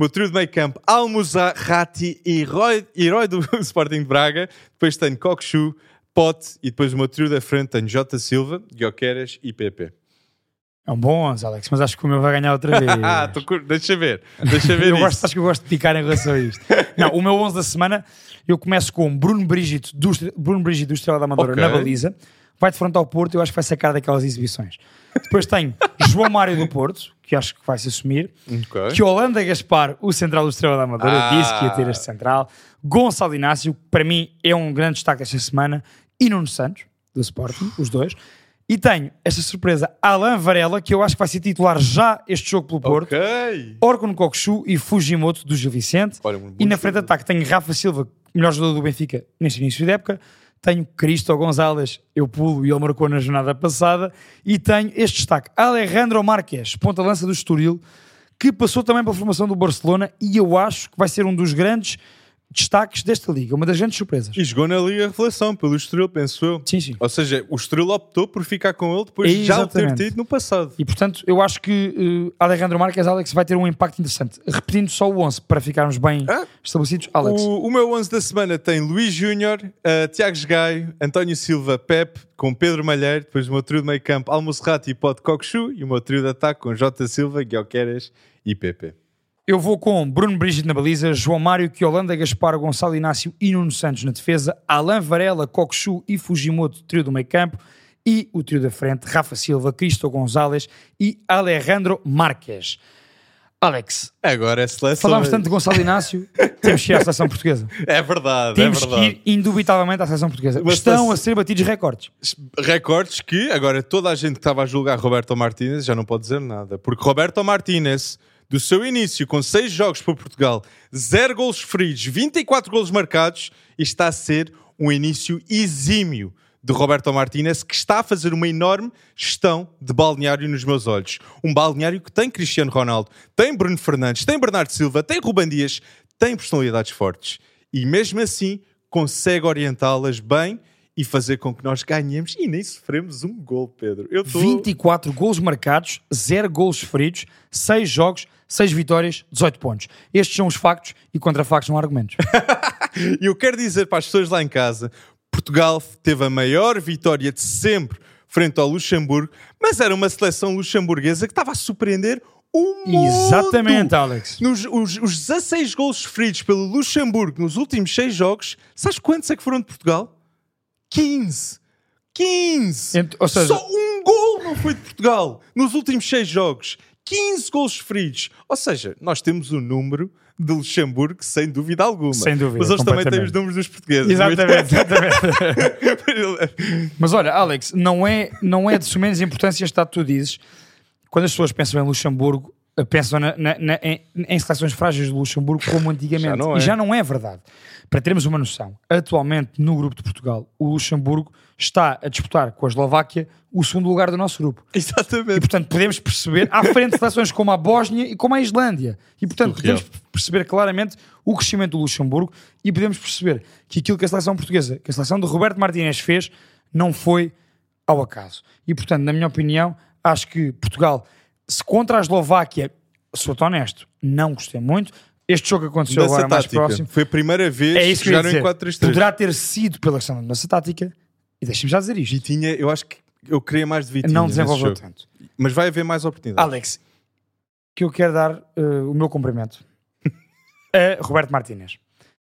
Speaker 1: meu trio de meio campo, Almuzá, Rati e Roy, herói do Sporting de Braga. Depois tenho Cockchu, Pote e depois o meu trio da frente tenho Jota Silva, Guioqueras e PP.
Speaker 2: É um bom 11, Alex, mas acho que o meu vai ganhar outra vez.
Speaker 1: Ah, cur- deixa ver. Deixa ver
Speaker 2: eu
Speaker 1: isso.
Speaker 2: gosto, acho que eu gosto de picar em relação a isto. Não, o meu 11 da semana, eu começo com Bruno Brigitte do, Bruno Brigitte do Estrela da Amadora
Speaker 1: Ok.
Speaker 2: na baliza. Vai de frente ao Porto, eu acho que vai sacar daquelas exibições. Depois tenho João Mário do Porto, que acho que vai se assumir.
Speaker 1: Ok.
Speaker 2: Que Holanda Gaspar, o central do Estrela da Amadora,
Speaker 1: Ah.
Speaker 2: disse que ia ter este central. Gonçalo Inácio, que para mim é um grande destaque esta semana. E Nuno Santos, do Sporting, os dois. E tenho esta surpresa, Alain Varela, que eu acho que vai ser titular já este jogo pelo Porto.
Speaker 1: Ok.
Speaker 2: Orkun Kokshu e Fujimoto do Gil Vicente.
Speaker 1: Olha,
Speaker 2: e na frente de ataque tenho Rafa Silva, melhor jogador do Benfica neste início de época. Tenho Cristo Gonzalez, eu pulo e ele marcou na jornada passada. E tenho este destaque, Alejandro Marques, ponta-lança do Estoril, que passou também pela formação do Barcelona e eu acho que vai ser um dos grandes destaques desta liga, uma das grandes surpresas.
Speaker 1: E jogou na Liga Revelação pelo Estoril, penso eu.
Speaker 2: Sim, sim.
Speaker 1: Ou seja, o Estoril optou por ficar com ele depois de já o ter tido no passado.
Speaker 2: E portanto, eu acho que uh, Alejandro Marques, Alex, vai ter um impacto interessante. Repetindo só o 11 para ficarmos bem
Speaker 1: Ah.
Speaker 2: estabelecidos, Alex.
Speaker 1: O, o meu 11 da semana tem Luís Júnior, uh, Tiago Gaio, António Silva, Pep, com Pedro Malheiro, depois o meu trio de meio campo, Almoçerrato e Pote Cockchu, e o meu trio de ataque com Jota Silva, Guioqueras e PP.
Speaker 2: Eu vou com Bruno Brigitte na baliza, João Mário, Kiolanda, Gaspar, Gonçalo Inácio e Nuno Santos na defesa, Alain Varela, Cockchu e Fujimoto, trio do meio campo, e o trio da frente, Rafa Silva, Cristo Gonzalez e Alejandro Marques. Alex,
Speaker 1: Agora é seleção.
Speaker 2: falámos tanto de Gonçalo Inácio, temos que ir à seleção portuguesa.
Speaker 1: É verdade,
Speaker 2: Temos
Speaker 1: é
Speaker 2: que
Speaker 1: verdade.
Speaker 2: ir indubitavelmente à seleção portuguesa.
Speaker 1: Uma
Speaker 2: Estão
Speaker 1: seleção-
Speaker 2: a ser batidos recordes.
Speaker 1: Recordes que agora toda a gente que estava a julgar Roberto Martínez já não pode dizer nada. Porque Roberto Martínez, do seu início, com 6 jogos para Portugal, 0 golos feridos, 24 golos marcados, está a ser um início exímio de Roberto Martínez, que está a fazer uma enorme gestão de balneário nos meus olhos. Um balneário que tem Cristiano Ronaldo, tem Bruno Fernandes, tem Bernardo Silva, tem Ruban Dias, tem personalidades fortes. E mesmo assim consegue orientá-las bem e fazer com que nós ganhemos e nem sofremos um gol, Pedro. Eu tô...
Speaker 2: 24 golos marcados, 0 golos feridos, 6 jogos, 6 vitórias, 18 pontos. Estes são os factos e contra factos não há argumentos.
Speaker 1: E eu quero dizer para as pessoas lá em casa: Portugal teve a maior vitória de sempre frente ao Luxemburgo, mas era uma seleção luxemburguesa que estava a surpreender o mundo.
Speaker 2: Exatamente, Alex.
Speaker 1: Nos, os, os 16 golos sofridos pelo Luxemburgo nos últimos 6 jogos, sabes quantos é que foram de Portugal? 15. 15!
Speaker 2: Ent- ou seja-
Speaker 1: Só um gol não foi de Portugal nos últimos 6 jogos. 15 golos sofridos. Ou seja, nós temos o número de Luxemburgo sem dúvida alguma.
Speaker 2: Sem dúvida,
Speaker 1: Mas eles também
Speaker 2: completamente.
Speaker 1: os números dos portugueses.
Speaker 2: Exatamente, exatamente. Mas olha, Alex, não é, não é de sumenos importância dado que tu dizes. Quando as pessoas pensam em Luxemburgo, pensam na- na- na- em, em seleções frágeis do Luxemburgo como antigamente.
Speaker 1: Já é.
Speaker 2: E já não é verdade. Para termos uma noção, atualmente no grupo de Portugal, o Luxemburgo está a disputar com a Eslováquia o segundo lugar do nosso grupo. E
Speaker 1: Exatamente.
Speaker 2: portanto podemos perceber, à frente de seleções como a Bósnia e como a Islândia. E portanto
Speaker 1: Surreal.
Speaker 2: podemos perceber claramente o crescimento do Luxemburgo e podemos perceber que aquilo que a seleção portuguesa, que a seleção de Roberto Martínez fez, não foi ao acaso. E portanto, na minha opinião, acho que Portugal, se contra a Eslováquia, sou honesto, não gostei muito. Este jogo aconteceu
Speaker 1: Mudança
Speaker 2: agora mais
Speaker 1: tática.
Speaker 2: próximo.
Speaker 1: Foi a primeira vez
Speaker 2: É isso que
Speaker 1: jogaram em 4-3-3.
Speaker 2: Poderá ter sido pela questão da mudança tática. E deixem-me já dizer isto.
Speaker 1: Vitinha, eu acho que eu queria mais de Vitinha
Speaker 2: Não desenvolveu tanto.
Speaker 1: Mas vai haver mais oportunidades.
Speaker 2: Alex, que eu quero dar eh, o meu cumprimento a Roberto Martínez.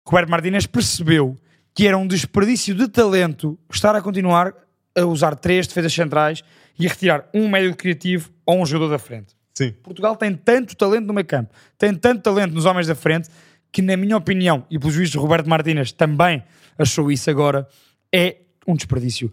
Speaker 2: Roberto Martínez percebeu que era um desperdício de talento estar a continuar a usar três defesas centrais e a retirar um médio criativo ou um jogador da frente.
Speaker 1: Sim.
Speaker 2: Portugal tem tanto talento no meio campo, tem tanto talento nos homens da frente, que na minha opinião, e pelos vistos Roberto Martínez também achou isso agora, é um desperdício.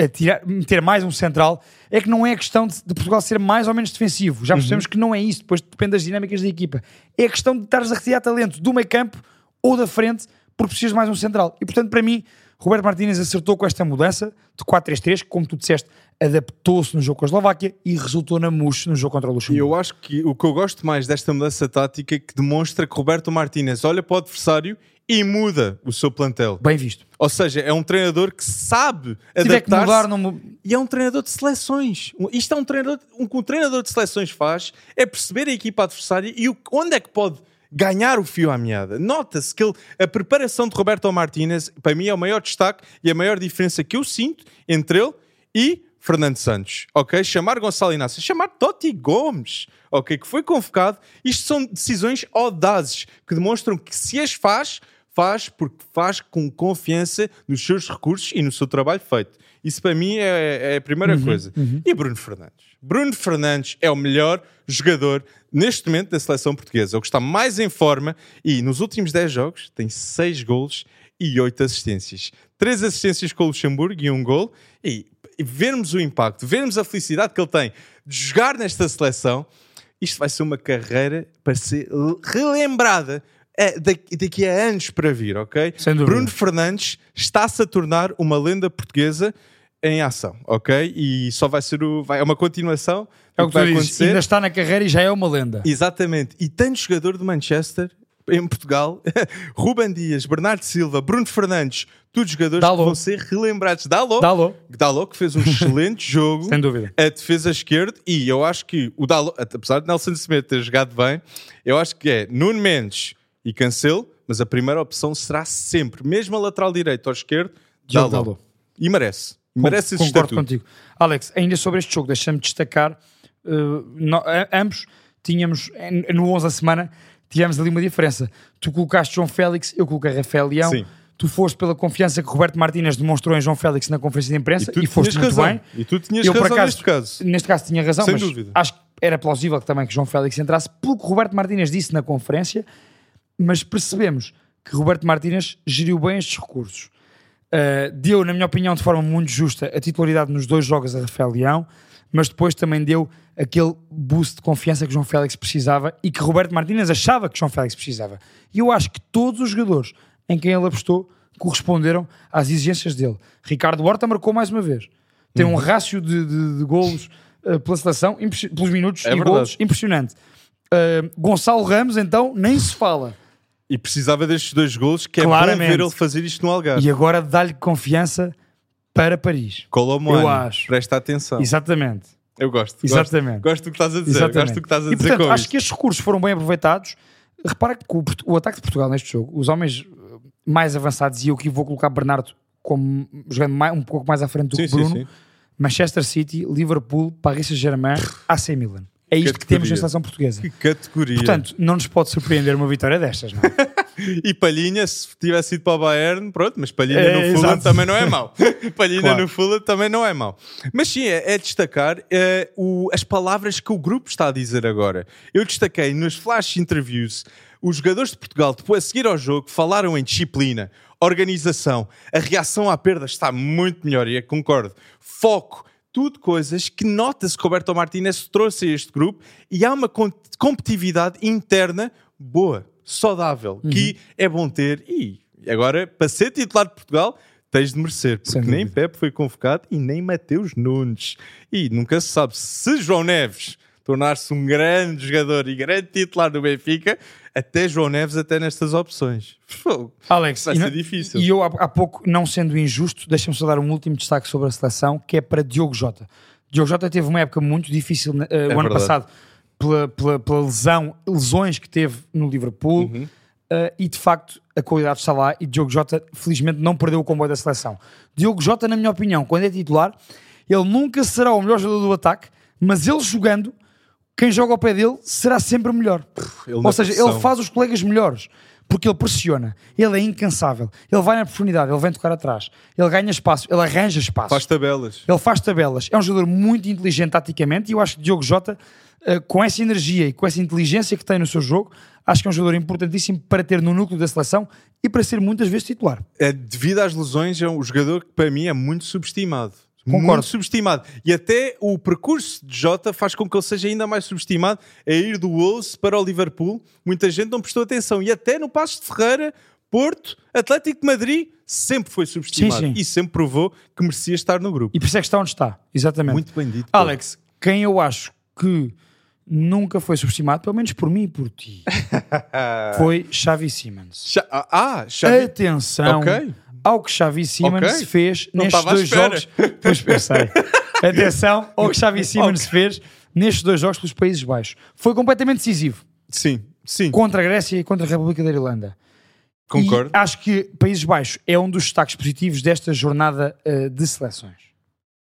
Speaker 2: A tirar- meter mais um central é que não é questão de, de Portugal ser mais ou menos defensivo. Já percebemos que não é isso, depois depende das dinâmicas da equipa. É a questão de estares a retirar talento do meio campo ou da frente, porque precisas de mais um central. E portanto, para mim, Roberto Martínez acertou com esta mudança de 4-3-3, que, como tu disseste, adaptou-se no jogo com a Eslováquia e resultou na mousse no jogo contra o
Speaker 1: E
Speaker 2: Luxemburgo.
Speaker 1: eu acho que o que eu gosto mais desta mudança tática é que demonstra que Roberto Martínez olha para o adversário e muda o seu plantel.
Speaker 2: Bem visto.
Speaker 1: Ou seja, é um treinador que sabe adaptar-se
Speaker 2: mu-
Speaker 1: e é um treinador de seleções. Isto é um treinador, o que um treinador de seleções faz é perceber a equipa adversária e onde é que pode ganhar o fio à meada. Nota-se que ele- a preparação de Roberto Martínez, para mim, é o maior destaque e a maior diferença que eu sinto entre ele e Fernando Santos, ok? Chamar Gonçalo Inácio, chamar Totti Gomes, ok? Que foi convocado. Isto são decisões audazes que demonstram que se as faz, faz porque faz com confiança nos seus recursos e no seu trabalho feito. Isso para mim é, é a primeira coisa. E Bruno Fernandes? Bruno Fernandes é o melhor jogador neste momento da seleção portuguesa, é o que está mais em forma e nos últimos 10 jogos tem 6 golos e 8 assistências. 3 assistências com o Luxemburgo e um gol. E vermos o impacto, vermos a felicidade que ele tem de jogar nesta seleção, isto vai ser uma carreira para ser relembrada eh, daqui, a anos para vir, ok? Bruno Fernandes está-se a tornar uma lenda portuguesa em ação, ok? E só vai ser o, vai, é uma continuação
Speaker 2: É o
Speaker 1: que
Speaker 2: que
Speaker 1: vai
Speaker 2: dizes.
Speaker 1: acontecer.
Speaker 2: Ainda está na carreira e já é uma lenda.
Speaker 1: Exatamente. E tanto jogador de Manchester em Portugal, Ruben Dias, Bernardo Silva, Bruno Fernandes, todos jogadores
Speaker 2: Dalot.
Speaker 1: que vão ser relembrados. Dalot,
Speaker 2: Dalot.
Speaker 1: Dalot que fez um excelente jogo
Speaker 2: Sem dúvida.
Speaker 1: a defesa esquerda e eu acho que o Dalot, apesar de Nelson Smith ter jogado bem, eu acho que é Nuno Mendes e Cancelo, mas a primeira opção será sempre, mesmo a lateral direito ou esquerdo. Dalot. E merece. Merece esse
Speaker 2: Concordo
Speaker 1: estatuto.
Speaker 2: contigo. Alex, ainda sobre este jogo, deixa-me destacar, eh, no- ambos tínhamos, em- no 11 a semana, tivemos ali uma diferença. Tu colocaste João Félix, eu coloquei Rafael Leão.
Speaker 1: Sim.
Speaker 2: Tu foste pela confiança que Roberto Martínez demonstrou em João Félix na conferência de imprensa
Speaker 1: tu
Speaker 2: e, foste muito
Speaker 1: razão.
Speaker 2: bem.
Speaker 1: E tu tinhas
Speaker 2: Eu,
Speaker 1: razão
Speaker 2: acaso,
Speaker 1: neste caso.
Speaker 2: Neste caso tinha razão,
Speaker 1: Sem
Speaker 2: mas
Speaker 1: dúvida.
Speaker 2: acho que era plausível também que João Félix entrasse, pelo que Roberto Martínez disse na conferência, mas percebemos que Roberto Martínez geriu bem estes recursos. Uh, deu, na minha opinião, de forma muito justa a titularidade nos dois jogos a Rafael Leão, mas depois também deu aquele boost de confiança que João Félix precisava e que Roberto Martínez achava que João Félix precisava. E eu acho que todos os jogadores em quem ele apostou corresponderam às exigências dele. Ricardo Horta marcou mais uma vez. Tem
Speaker 1: Uhum.
Speaker 2: um rácio de, de, de golos uh, pela seleção, pelos minutos
Speaker 1: É
Speaker 2: e
Speaker 1: verdade.
Speaker 2: golos, impressionante. Uh, Gonçalo Ramos, então, nem se fala.
Speaker 1: E precisava destes dois golos, que é
Speaker 2: Claramente.
Speaker 1: bom ver ele fazer isto no Algarve.
Speaker 2: E agora dá-lhe confiança para Paris.
Speaker 1: Colomoani,
Speaker 2: Eu acho.
Speaker 1: presta atenção.
Speaker 2: Exatamente.
Speaker 1: Eu gosto.
Speaker 2: Exatamente.
Speaker 1: Gosto, gosto do que estás a dizer.
Speaker 2: Exatamente.
Speaker 1: Gosto do que estás a
Speaker 2: e,
Speaker 1: dizer
Speaker 2: portanto,
Speaker 1: com
Speaker 2: acho
Speaker 1: isto.
Speaker 2: que estes recursos foram bem aproveitados. Repara que o, o ataque de Portugal neste jogo, os homens uh, mais avançados, e eu aqui vou colocar Bernardo como jogando mais- um pouco mais à frente do
Speaker 1: Sim,
Speaker 2: que
Speaker 1: sim,
Speaker 2: Bruno,
Speaker 1: sim.
Speaker 2: Manchester City, Liverpool, Paris Saint-Germain, AC Milan. É isto que
Speaker 1: Categoria.
Speaker 2: temos na seleção portuguesa.
Speaker 1: Que categoria.
Speaker 2: Portanto, não nos pode surpreender uma vitória destas, não é?
Speaker 1: E Palhinha, se tivesse ido para o Bayern, pronto, mas Palhinha
Speaker 2: É,
Speaker 1: no Fulham
Speaker 2: exato.
Speaker 1: também não é mau. Palhinha
Speaker 2: Claro.
Speaker 1: no Fulham também não é mau. Mas sim, é, é destacar eh, o- as palavras que o grupo está a dizer agora. Eu destaquei nos flash interviews os jogadores de Portugal, depois a seguir ao jogo, falaram em disciplina, organização, a reação à perda está muito melhor, e eu concordo. Foco, tudo coisas que nota-se que Roberto Martínez trouxe a este grupo e há uma com- competitividade interna boa, saudável, que é bom ter. E agora, para ser titular de Portugal, tens de merecer, porque nem. Pepe foi convocado e nem Mateus Nunes. E nunca se sabe se João Neves tornar-se um grande jogador e grande titular do Benfica, até João Neves, até nestas opções.
Speaker 2: Alex,
Speaker 1: Vai ser
Speaker 2: não-
Speaker 1: difícil.
Speaker 2: E eu, há, pouco, não sendo injusto, deixa-me só dar um último destaque sobre a seleção, que é para Diogo Jota. Diogo Jota teve uma época muito difícil eh, o ano
Speaker 1: verdade.
Speaker 2: passado pela, pela, pela lesão, lesões que teve no Liverpool
Speaker 1: Uhum.
Speaker 2: eh, e de facto a qualidade está lá e Diogo Jota felizmente não perdeu o comboio da seleção. Diogo Jota, na minha opinião, quando é titular, ele nunca será o melhor jogador do ataque, mas ele jogando, quem joga ao pé dele será sempre melhor.
Speaker 1: Ele
Speaker 2: Ou seja,
Speaker 1: pressão.
Speaker 2: ele faz os colegas melhores. Porque ele pressiona, ele é incansável, ele vai na profundidade, ele vem tocar atrás, ele ganha espaço, ele arranja espaço,
Speaker 1: Faz tabelas.
Speaker 2: ele faz tabelas. É um jogador muito inteligente taticamente e eu acho que Diogo Jota, com essa energia e com essa inteligência que tem no seu jogo, acho que é um jogador importantíssimo para ter no núcleo da seleção e para ser muitas vezes titular.
Speaker 1: É, devido às lesões, é um jogador que para mim é muito subestimado.
Speaker 2: Concordo.
Speaker 1: Muito subestimado. E até o percurso de Jota faz com que ele seja ainda mais subestimado a ir do Wolves para o Liverpool. Muita gente não prestou atenção. E até no Passo de Ferreira, Porto, Atlético de Madrid, sempre foi subestimado.
Speaker 2: Sim, sim.
Speaker 1: E sempre provou que merecia estar no grupo.
Speaker 2: E por isso é que está onde está. Exatamente.
Speaker 1: Muito bem dito.
Speaker 2: Alex, quem eu acho que nunca foi subestimado, pelo menos por mim e por ti, foi Xavi Simmons.
Speaker 1: Cha- Ah, Xavi.
Speaker 2: Atenção
Speaker 1: Ok.
Speaker 2: ao que Xavi Simmons
Speaker 1: Ok.
Speaker 2: fez
Speaker 1: Não
Speaker 2: nestes dois jogos. Pois pensei. Atenção ao que Xavi Simmons fez nestes dois jogos pelos Países Baixos. Foi completamente decisivo
Speaker 1: Sim, sim.
Speaker 2: contra a Grécia e contra a República da Irlanda.
Speaker 1: Concordo.
Speaker 2: E acho que Países Baixos é um dos destaques positivos desta jornada eh, de seleções.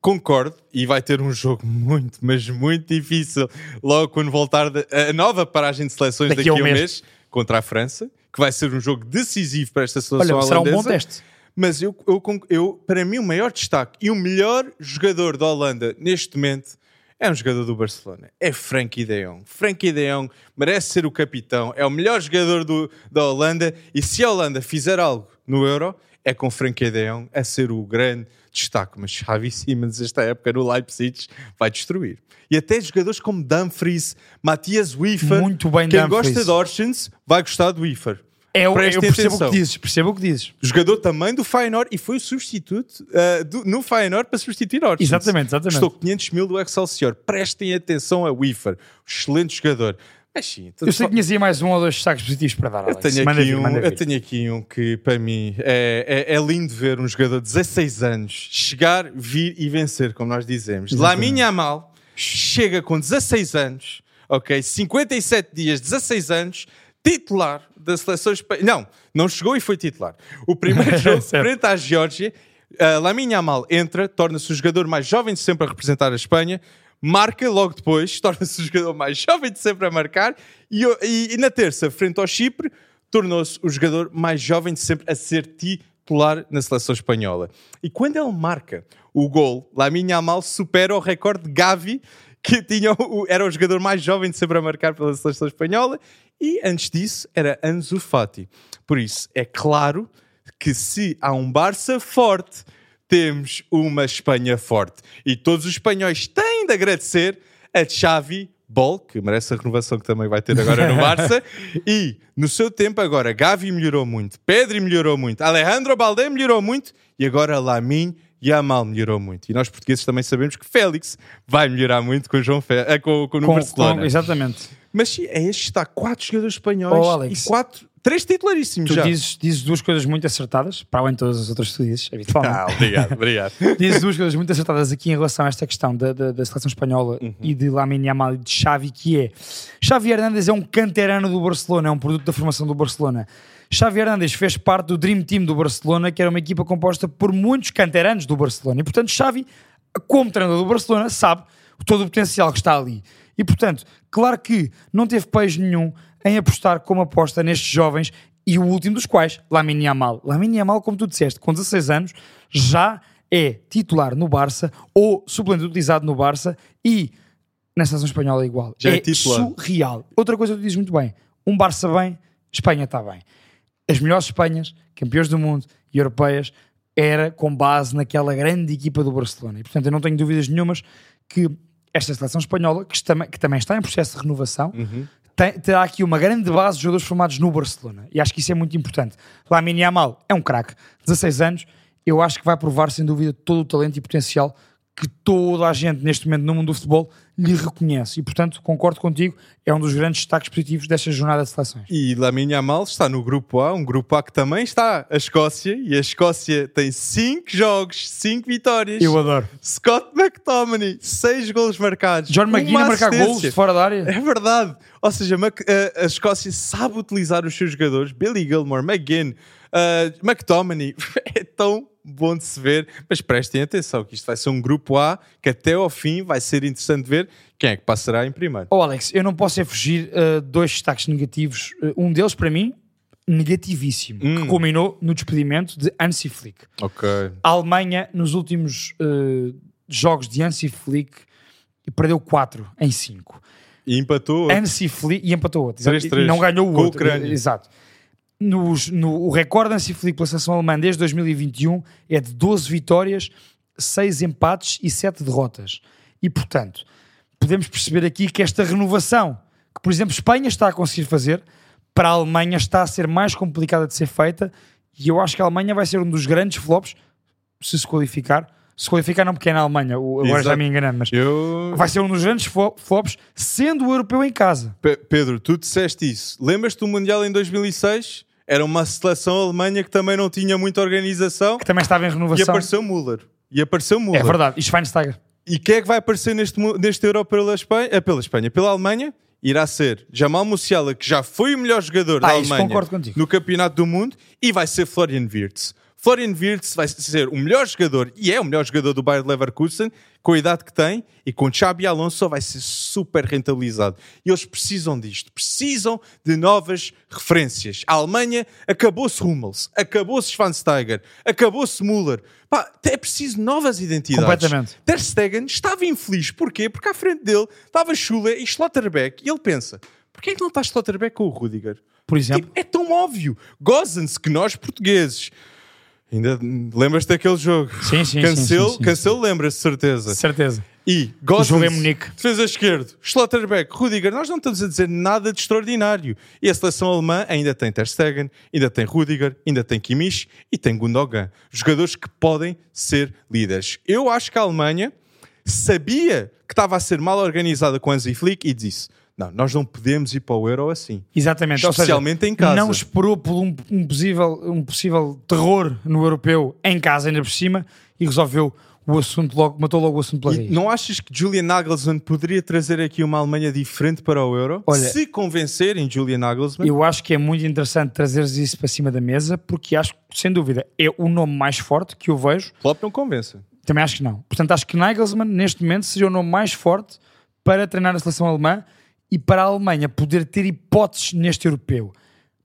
Speaker 1: Concordo, e vai ter um jogo muito, mas muito difícil logo quando voltar de- a nova paragem de seleções
Speaker 2: Daqui
Speaker 1: daqui,
Speaker 2: a um
Speaker 1: um
Speaker 2: mês.
Speaker 1: mês. contra a França, que vai ser um jogo decisivo para esta seleção
Speaker 2: Olha, será um
Speaker 1: holandesa.
Speaker 2: bom teste.
Speaker 1: Mas eu, eu, eu, para mim, o maior destaque e o melhor jogador da Holanda neste momento é um jogador do Barcelona. É Frankie de Jong. Frankie de Jong merece ser o capitão, é o melhor jogador do- da Holanda e se a Holanda fizer algo no Euro, é com Frankie de Jong a ser o grande destaque. Mas Xavi Simons, esta época no Leipzig, vai destruir. E até jogadores como Dumfries, Matias Wiefer,
Speaker 2: Muito bem,
Speaker 1: quem
Speaker 2: Dumfries.
Speaker 1: gosta de Orsens vai gostar do Wiefer.
Speaker 2: É, o- eu
Speaker 1: Prestem
Speaker 2: percebo o que dizes, percebo o que dizes.
Speaker 1: Jogador também do Feyenoord e foi o substituto ah, do- no Feyenoord para substituir Orsens.
Speaker 2: Exatamente, exatamente.
Speaker 1: Custou 500 mil do Excelsior. Prestem atenção a Wiefer. Excelente jogador. Mas sim,
Speaker 2: Eu sei
Speaker 1: só-
Speaker 2: que tinhas aí mais um ou dois destaques positivos para dar,
Speaker 1: eu
Speaker 2: Alex.
Speaker 1: tenho,
Speaker 2: Manda
Speaker 1: aqui
Speaker 2: vir,
Speaker 1: um, eu tenho aqui um que para mim é, é, é lindo ver um jogador de 16 anos chegar, vir e vencer, como nós dizemos. Lamine Yamal chega com 16 anos, ok? 57 dias, 16 anos, titular da seleção espanhola. Não, não chegou e foi titular. O primeiro jogo frente à Geórgia, uh, Lamine Yamal entra, torna-se o jogador mais jovem de sempre a representar a Espanha, marca logo depois, torna-se o jogador mais jovem de sempre a marcar e, e- e na terça, frente ao Chipre, tornou-se o jogador mais jovem de sempre a ser titular na seleção espanhola. E quando ele marca o gol, Lamine Yamal supera o recorde de Gavi, que tinha o- era o jogador mais jovem de sempre a marcar pela seleção espanhola, e antes disso era Ansu Fati. Por isso, é claro que se há um Barça forte, temos uma Espanha forte. E todos os espanhóis têm de agradecer a Xavi Bol, que merece a renovação que também vai ter agora no Barça. e no seu tempo agora, Gavi melhorou muito, Pedri melhorou muito, Alejandro Balde melhorou muito e agora Lamin Yamal melhorou muito. E nós portugueses também sabemos que Félix vai melhorar muito com o João Fe... eh, com, com, no
Speaker 2: Com-
Speaker 1: Barcelona.
Speaker 2: com- exatamente.
Speaker 1: Mas é este está quatro jogadores espanhóis
Speaker 2: Oh,
Speaker 1: e quatro, três titularíssimos
Speaker 2: Tu
Speaker 1: já.
Speaker 2: dizes, dizes duas coisas muito acertadas, para além de todas as outras que tu dizes, habitualmente.
Speaker 1: Ah, obrigado, obrigado.
Speaker 2: Dizes duas coisas muito acertadas aqui em relação a esta questão da, da, da seleção espanhola
Speaker 1: Uhum.
Speaker 2: e de Lamine Yamal e de Xavi, que é Xavi Hernandes é um canterano do Barcelona, é um produto da formação do Barcelona. Xavi Hernandes fez parte do Dream Team do Barcelona, que era uma equipa composta por muitos canteranos do Barcelona. E, portanto, Xavi, como treinador do Barcelona, sabe todo o potencial que está ali. E, portanto, claro que não teve pejo nenhum em apostar como aposta nestes jovens e o último dos quais, Lamine Yamal. Lamine Yamal, como tu disseste, com 16 anos, já é titular no Barça ou suplente utilizado no Barça e na seleção espanhola é igual.
Speaker 1: Já é
Speaker 2: é
Speaker 1: titular.
Speaker 2: surreal. Outra coisa que tu dizes muito bem, um Barça bem, Espanha está bem. As melhores Espanhas, campeões do mundo e europeias, era com base naquela grande equipa do Barcelona. E, portanto, eu não tenho dúvidas nenhumas que esta seleção espanhola, que, que também está em processo de renovação, tem- terá aqui uma grande base de jogadores formados no Barcelona. E acho que isso é muito importante. Lamine Yamal é um craque, 16 anos, eu acho que vai provar, sem dúvida, todo o talento e potencial que toda a gente neste momento no mundo do futebol lhe reconhece. E, portanto, concordo contigo, é um dos grandes destaques positivos desta jornada de seleções.
Speaker 1: E Lamine Yamal está no grupo A, um grupo A que também está a Escócia, e a Escócia tem 5 jogos, 5 vitórias.
Speaker 2: Eu adoro.
Speaker 1: Scott McTominay, 6 golos marcados.
Speaker 2: John a marcar golos de fora da área.
Speaker 1: É verdade. Ou seja, a, a Escócia sabe utilizar os seus jogadores. Billy Gilmore, McGinn, uh, McTominay. É tão bom de se ver. Mas prestem atenção que isto vai ser um grupo A que até ao fim vai ser interessante ver quem é que passará em primeiro.
Speaker 2: Oh Alex, eu não posso é fugir a dois destaques negativos. Uh, um deles, para mim, negativíssimo, que culminou no despedimento de Hansi Flick.
Speaker 1: Ok.
Speaker 2: A Alemanha, nos últimos uh, jogos de Hansi Flick, perdeu 4 em 5.
Speaker 1: E empatou.
Speaker 2: Hansi Flick e empatou outro. exato,
Speaker 1: 3-3.
Speaker 2: E não ganhou o
Speaker 1: Com
Speaker 2: outro.
Speaker 1: Ucrânia.
Speaker 2: Exato. Nos- no, o recorde de Hansi Flick pela seleção alemã desde 2021 é de 12 vitórias seis empates e sete derrotas. E, portanto, podemos perceber aqui que esta renovação, que, por exemplo, Espanha está a conseguir fazer, para a Alemanha está a ser mais complicada de ser feita e eu acho que a Alemanha vai ser um dos grandes flops se se qualificar. Se qualificar não porque é na Alemanha, agora
Speaker 1: Exato.
Speaker 2: já me enganando, mas
Speaker 1: Eu...
Speaker 2: vai ser um dos grandes flo- flops sendo o europeu em casa.
Speaker 1: Pe- Pedro, tu disseste isso. Lembras-te do Mundial em 2006? Era uma seleção alemã que também não tinha muita organização
Speaker 2: Que também estava em
Speaker 1: e
Speaker 2: renovação.
Speaker 1: apareceu Müller. E apareceu Müller.
Speaker 2: É verdade. E Schweinsteiger.
Speaker 1: E quem é que vai aparecer neste, neste Euro pela Espanha? eh, pela Espanha? Pela Alemanha? Irá ser Jamal Musiala, que já foi o melhor jogador da
Speaker 2: Ah, isso
Speaker 1: Alemanha no Campeonato do Mundo, e vai ser Florian Wirtz. Florian Wirtz vai ser o melhor jogador, e é o melhor jogador do Bayer Leverkusen, com a idade que tem, e com Xabi Alonso vai ser super rentabilizado. E eles precisam disto, precisam de novas referências. A Alemanha acabou-se Hummels, acabou-se Schweinsteiger, acabou-se Müller. Pá, é preciso novas identidades.
Speaker 2: Completamente.
Speaker 1: Ter Stegen estava infeliz. Porquê? Porque à frente dele estava Schuller e Schlotterbeck. E ele pensa, porquê é que não está Schlotterbeck com o Rudiger?
Speaker 2: Por exemplo.
Speaker 1: Tipo, é tão óbvio. Gozem-se que nós, portugueses... Ainda lembras-te daquele jogo?
Speaker 2: Sim, sim, sim,
Speaker 1: Cancelo,
Speaker 2: sim, sim,
Speaker 1: Cancelo lembra-se, certeza.
Speaker 2: Certeza.
Speaker 1: E
Speaker 2: jogo é
Speaker 1: defesa esquerdo, Schlotterbeck, Rudiger, nós não estamos a dizer nada de extraordinário. E a seleção alemã ainda tem Ter Stegen, ainda tem Rudiger, ainda tem Kimmich e tem Gundogan. Jogadores que podem ser líderes. Eu acho que a Alemanha sabia que estava a ser mal organizada com Hansi Flick e disse, não, nós não podemos ir para o Euro assim.
Speaker 2: Exatamente. Ou seja,
Speaker 1: Especialmente em casa.
Speaker 2: Não esperou por um, um possível, um possível terror no europeu em casa, ainda por cima, e resolveu o assunto logo, matou logo o assunto pela raiz.
Speaker 1: não achas que Julian Nagelsmann poderia trazer aqui uma Alemanha diferente para o Euro?
Speaker 2: Olha-
Speaker 1: se convencerem Julian Nagelsmann?
Speaker 2: Eu acho que é muito interessante trazeres isso para cima da mesa, porque acho que, sem dúvida, é o nome mais forte que eu vejo.
Speaker 1: Klopp não convence.
Speaker 2: Também acho que não. Portanto, acho que Nagelsmann, neste momento, seja o nome mais forte para treinar a seleção alemã e para a Alemanha poder ter hipóteses neste europeu.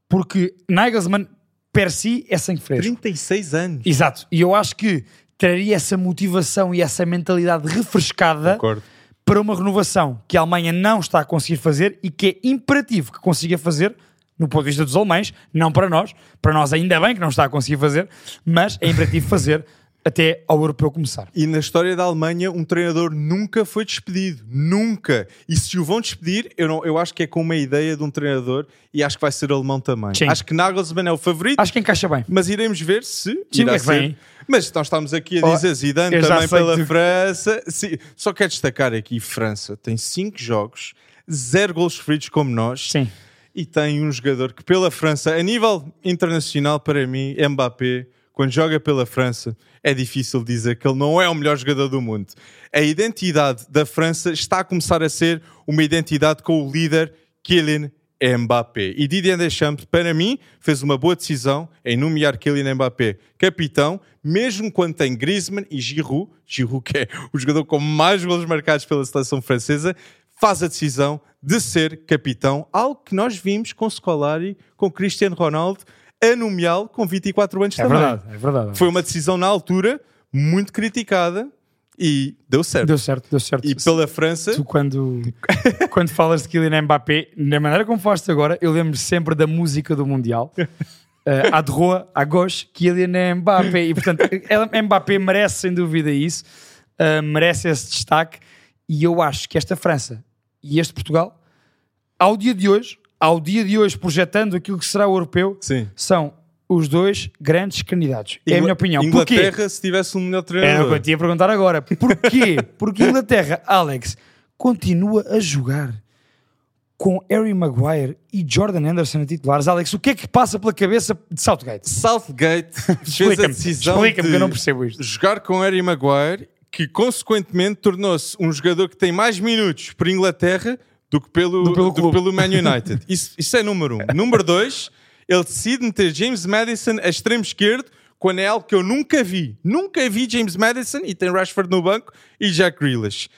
Speaker 2: Porque Nagelsmann, per si, é sangue fresco.
Speaker 1: 36 anos.
Speaker 2: Exato. E eu acho que traria essa motivação e essa mentalidade refrescada
Speaker 1: Concordo.
Speaker 2: para uma renovação que a Alemanha não está a conseguir fazer e que é imperativo que consiga fazer no ponto de vista dos alemães, não para nós. Para nós ainda bem que não está a conseguir fazer, mas é imperativo fazer até ao europeu começar.
Speaker 1: E na história da Alemanha, um treinador nunca foi despedido. Nunca. E se o vão despedir, eu, não, eu acho que é com uma ideia de um treinador e acho que vai ser alemão também.
Speaker 2: Sim.
Speaker 1: Acho que Nagelsmann é o favorito,
Speaker 2: Acho que encaixa bem.
Speaker 1: mas iremos ver se
Speaker 2: Sim,
Speaker 1: irá
Speaker 2: é
Speaker 1: ser.
Speaker 2: vem?
Speaker 1: Mas nós estamos aqui a
Speaker 2: Oh,
Speaker 1: dizer Zidane
Speaker 2: eu já
Speaker 1: também pela
Speaker 2: que
Speaker 1: França. Sim, Só quero destacar aqui, França tem 5 jogos, 0 gols sofridos como nós.
Speaker 2: Sim.
Speaker 1: e tem um jogador que pela França, a nível internacional para mim, Mbappé, quando joga pela França, é difícil dizer que ele não é o melhor jogador do mundo. A identidade da França está a começar a ser uma identidade com o líder Kylian Mbappé. E Didier Deschamps, para mim, fez uma boa decisão em nomear Kylian Mbappé capitão, mesmo quando tem Griezmann e Giroud, Giroud que é o jogador com mais golos marcados pela seleção francesa, faz a decisão de ser capitão, algo que nós vimos com Scolari, com Cristiano Ronaldo, a nomeá-lo com 24 anos
Speaker 2: É
Speaker 1: também.
Speaker 2: verdade, é verdade.
Speaker 1: Foi uma decisão na altura muito criticada e deu certo.
Speaker 2: Deu certo, deu certo.
Speaker 1: E pela França,
Speaker 2: Tu, quando, quando falas de Kylian Mbappé, na maneira como falaste agora, eu lembro sempre da música do Mundial. Uh, à droite, à gauche, Kylian Mbappé. E, portanto, Mbappé merece, sem dúvida, isso. Uh, merece esse destaque. E eu acho que esta França e este Portugal, ao dia de hoje, ao dia de hoje, projetando aquilo que será o europeu,
Speaker 1: sim.
Speaker 2: são os dois grandes candidatos. É a minha opinião. Porquê?
Speaker 1: Inglaterra, se tivesse um melhor
Speaker 2: Era o que
Speaker 1: treinador.
Speaker 2: eu te ia perguntar agora. Porquê? Porque a Inglaterra, Alex, continua a jogar com Harry Maguire e Jordan Anderson a titulares. Alex, o que é que passa pela cabeça de Southgate?
Speaker 1: Southgate fez a decisão
Speaker 2: explica-me
Speaker 1: de
Speaker 2: que eu não percebo isto.
Speaker 1: jogar com Harry Maguire, que consequentemente tornou-se um jogador que tem mais minutos por Inglaterra do que pelo,
Speaker 2: Do pelo
Speaker 1: do pelo Man United. Isso, isso é número um. número dois, ele decide meter James Madison a extremo esquerdo quando é algo que eu nunca vi. Nunca vi James Madison e tem Rashford no banco e Jack Grealish.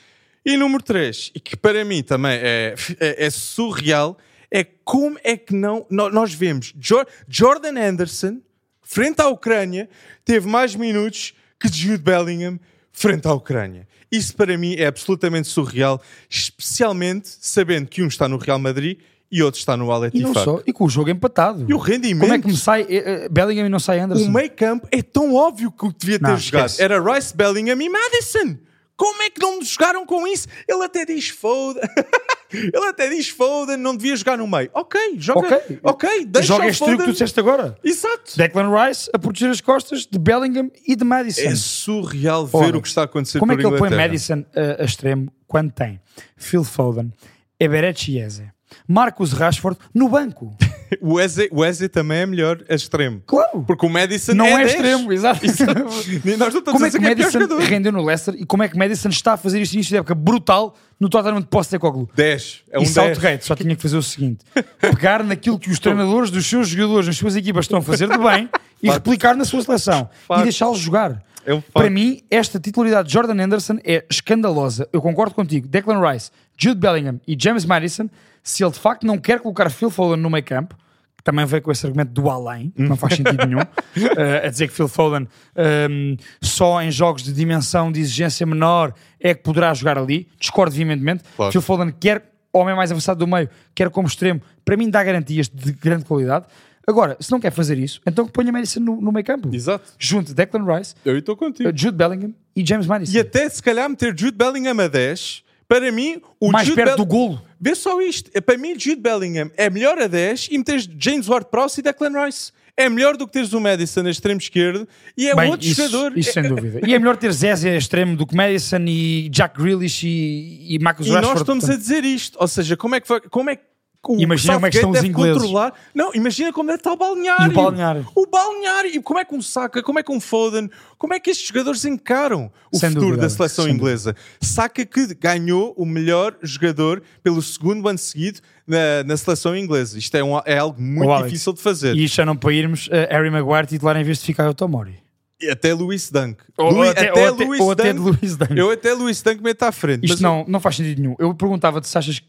Speaker 1: E número 3, e que para mim também é, é, é surreal, é como é que não. Nós vemos Jo- Jordan Anderson, frente à Ucrânia, teve mais minutos que Jude Bellingham frente à Ucrânia. Isso para mim é absolutamente surreal, especialmente sabendo que um está no Real Madrid e outro está no Al
Speaker 2: E não só, e com o jogo empatado.
Speaker 1: E o rendimento.
Speaker 2: Como é que me sai eh, Bellingham e não sai Anderson?
Speaker 1: O meio campo é tão óbvio que o que devia ter
Speaker 2: Não,
Speaker 1: jogado
Speaker 2: esquece.
Speaker 1: era Rice, Bellingham e Madison. Como é que não jogaram com isso? Ele até diz Foden. Ele até diz Foden, não devia jogar no meio. Ok, joga.
Speaker 2: Ok.
Speaker 1: Ok, deixa
Speaker 2: Joga este trio que tu
Speaker 1: Foden.
Speaker 2: disseste agora.
Speaker 1: Exato.
Speaker 2: Declan Rice a proteger as costas de Bellingham e de Madison.
Speaker 1: É surreal ver
Speaker 2: Ora,
Speaker 1: o que está a acontecer
Speaker 2: Como é que ele põe. Madison a, a extremo quando tem Phil Foden, Everett Chiese, Marcus Rashford no banco?
Speaker 1: O Wesley, o Wesley também é melhor a extremo.
Speaker 2: Claro.
Speaker 1: Porque o Madison
Speaker 2: Não
Speaker 1: é,
Speaker 2: é
Speaker 1: 10.
Speaker 2: extremo, exato.
Speaker 1: Nós não estamos
Speaker 2: Como
Speaker 1: a
Speaker 2: é
Speaker 1: dizer
Speaker 2: que
Speaker 1: que é pior
Speaker 2: Madison rendeu no Leicester e como é que Madison está a fazer este início de época brutal no Tottenham de Postecoglou?
Speaker 1: 10. É um
Speaker 2: e
Speaker 1: 10.
Speaker 2: Southgate só tinha que fazer o seguinte: pegar naquilo que os treinadores dos seus jogadores, nas suas equipas estão a fazer de bem e replicar na sua seleção
Speaker 1: Facto.
Speaker 2: e deixá-los jogar.
Speaker 1: É um.
Speaker 2: Para mim, esta titularidade de Jordan Anderson é escandalosa. Eu concordo contigo. Declan Rice, Jude Bellingham e James Madison, se ele de facto não quer colocar Phil Foden no meio campo, que também veio com esse argumento do além, que não faz sentido nenhum, eh, a dizer que Phil Foden ehm, só em jogos de dimensão de exigência menor é que poderá jogar ali. Discordo veementemente.
Speaker 1: Claro.
Speaker 2: Phil Foden quer homem mais avançado do meio, quer como extremo, para mim dá garantias de grande qualidade. Agora, se não quer fazer isso, então ponha Madison no, no meio campo.
Speaker 1: Exato.
Speaker 2: Junte Declan Rice,
Speaker 1: Eu estou contigo.
Speaker 2: eh, Jude Bellingham e James Madison.
Speaker 1: E até se calhar meter Jude Bellingham a 10, para mim, o
Speaker 2: mais
Speaker 1: Jude
Speaker 2: perto
Speaker 1: Bell-
Speaker 2: do golo.
Speaker 1: Vê só isto. É, Para mim, Jude Bellingham é melhor a 10 e meteres James Ward-Prowse e Declan Rice. É melhor do que teres o Madison a extremo esquerdo e é
Speaker 2: Bem,
Speaker 1: outro
Speaker 2: isso,
Speaker 1: jogador.
Speaker 2: isso sem dúvida. E é melhor ter Zezé a extremo do que Madison e Jack Grealish e, e Marcus
Speaker 1: E
Speaker 2: Rashford.
Speaker 1: nós estamos a
Speaker 2: portanto,
Speaker 1: dizer isto. Ou seja, como é que vai, como é que o
Speaker 2: Imagina como é que estão os ingleses.
Speaker 1: controlar? Não, imagina como deve estar o balneário.
Speaker 2: E o balneário.
Speaker 1: O balneário. E como é que um Saka, como é que um Foden, como é que estes jogadores encaram o
Speaker 2: Sem
Speaker 1: futuro
Speaker 2: dúvida,
Speaker 1: da seleção
Speaker 2: sem
Speaker 1: inglesa? Saka que ganhou o melhor jogador pelo segundo ano seguido na, na seleção inglesa. Isto é, um- é algo muito
Speaker 2: Alex,
Speaker 1: difícil de fazer.
Speaker 2: E isto já não para irmos a Harry Maguire titular em vez de ficar o Tomori.
Speaker 1: E até Luís Dunk.
Speaker 2: Ou,
Speaker 1: Luís-
Speaker 2: até,
Speaker 1: até
Speaker 2: ou, até,
Speaker 1: Luís
Speaker 2: ou até. Luís Dunk.
Speaker 1: Eu até Luís Dunk meto à frente.
Speaker 2: Isto não, não faz sentido nenhum. Eu perguntava-te se achas que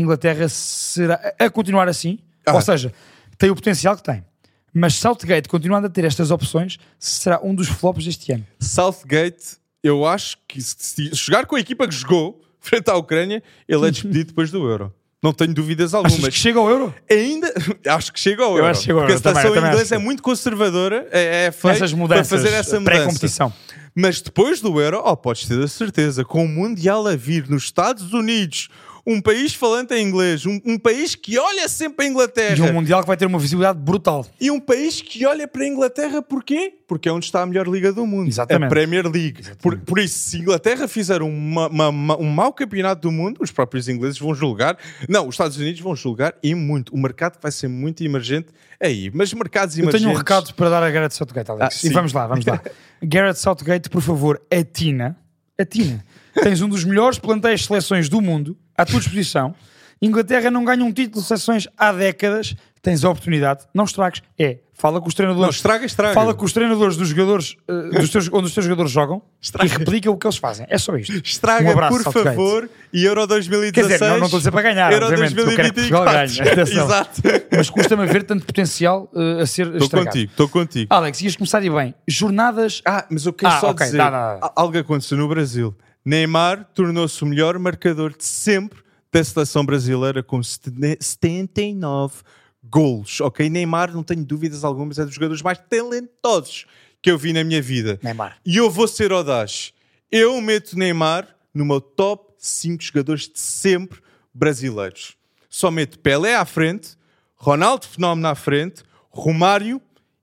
Speaker 2: Inglaterra será a continuar assim,
Speaker 1: Ah.
Speaker 2: ou seja, tem o potencial que tem. Mas Southgate, continuando a ter estas opções, será um dos flops deste ano.
Speaker 1: Southgate, eu acho que se, jogar com a equipa que jogou frente à Ucrânia, ele é despedido depois do Euro. Não tenho dúvidas
Speaker 2: Achas
Speaker 1: algumas.
Speaker 2: que chega ao Euro?
Speaker 1: Ainda acho que chega ao
Speaker 2: Eu
Speaker 1: Euro.
Speaker 2: acho que chega ao
Speaker 1: porque
Speaker 2: Euro
Speaker 1: a seleção
Speaker 2: também,
Speaker 1: inglesa é
Speaker 2: acho.
Speaker 1: muito conservadora, é, é feita para fazer essa mudança.
Speaker 2: pré-competição.
Speaker 1: Mas depois do Euro, oh, podes ter a certeza, com o Mundial a vir nos Estados Unidos, um país falante em inglês, um, um país que olha sempre a Inglaterra
Speaker 2: E um Mundial que vai ter uma visibilidade brutal.
Speaker 1: e um país que olha para a Inglaterra porquê? Porque é onde está a melhor liga do mundo.
Speaker 2: Exatamente.
Speaker 1: A Premier League. Por, por isso, se a Inglaterra fizer uma- uma- uma- um mau campeonato do mundo, os próprios ingleses vão julgar. Não, os Estados Unidos vão julgar e muito. O mercado vai ser muito emergente aí. Mas mercados
Speaker 2: Eu
Speaker 1: emergentes...
Speaker 2: tenho um recado para dar a Gareth Southgate, Alex.
Speaker 1: Ah,
Speaker 2: e vamos lá, vamos lá. Gareth Southgate, por favor, atina. Atina. Tens um dos melhores plantéis de seleções do mundo à tua disposição. Inglaterra não ganha um título de seleções há décadas. Tens a oportunidade. Não estragues. É, fala com os
Speaker 1: Não,
Speaker 2: treinadores.
Speaker 1: estraga, estraga.
Speaker 2: Fala com os treinadores dos jogadores eh, dos teus, onde os teus jogadores jogam
Speaker 1: Estraga.
Speaker 2: e replica o que eles fazem. É só isto.
Speaker 1: Estraga,
Speaker 2: Um abraço,
Speaker 1: por favor, e Euro 2016.
Speaker 2: Quer dizer, não- não estou a dizer para ganhar,
Speaker 1: Euro
Speaker 2: obviamente, eu quero que Portugal
Speaker 1: 2024.
Speaker 2: ganhe, atenção.
Speaker 1: Exato.
Speaker 2: Mas custa-me ver tanto potencial eh, a ser
Speaker 1: Estou contigo, estou contigo.
Speaker 2: Alex, ias começar e bem. Jornadas
Speaker 1: Ah, mas eu quero
Speaker 2: Ah,
Speaker 1: só
Speaker 2: ok,
Speaker 1: dizer,
Speaker 2: dá, dá,
Speaker 1: algo aconteceu no Brasil. Neymar tornou-se o melhor marcador de sempre da seleção brasileira com sete- 79 golos. Ok, Neymar, não tenho dúvidas algumas, é dos jogadores mais talentosos que eu vi na minha vida.
Speaker 2: Neymar.
Speaker 1: E eu vou ser audaz. Eu meto Neymar no meu top 5 jogadores de sempre brasileiros. Só meto Pelé à frente, Ronaldo Fenómeno à frente, Romário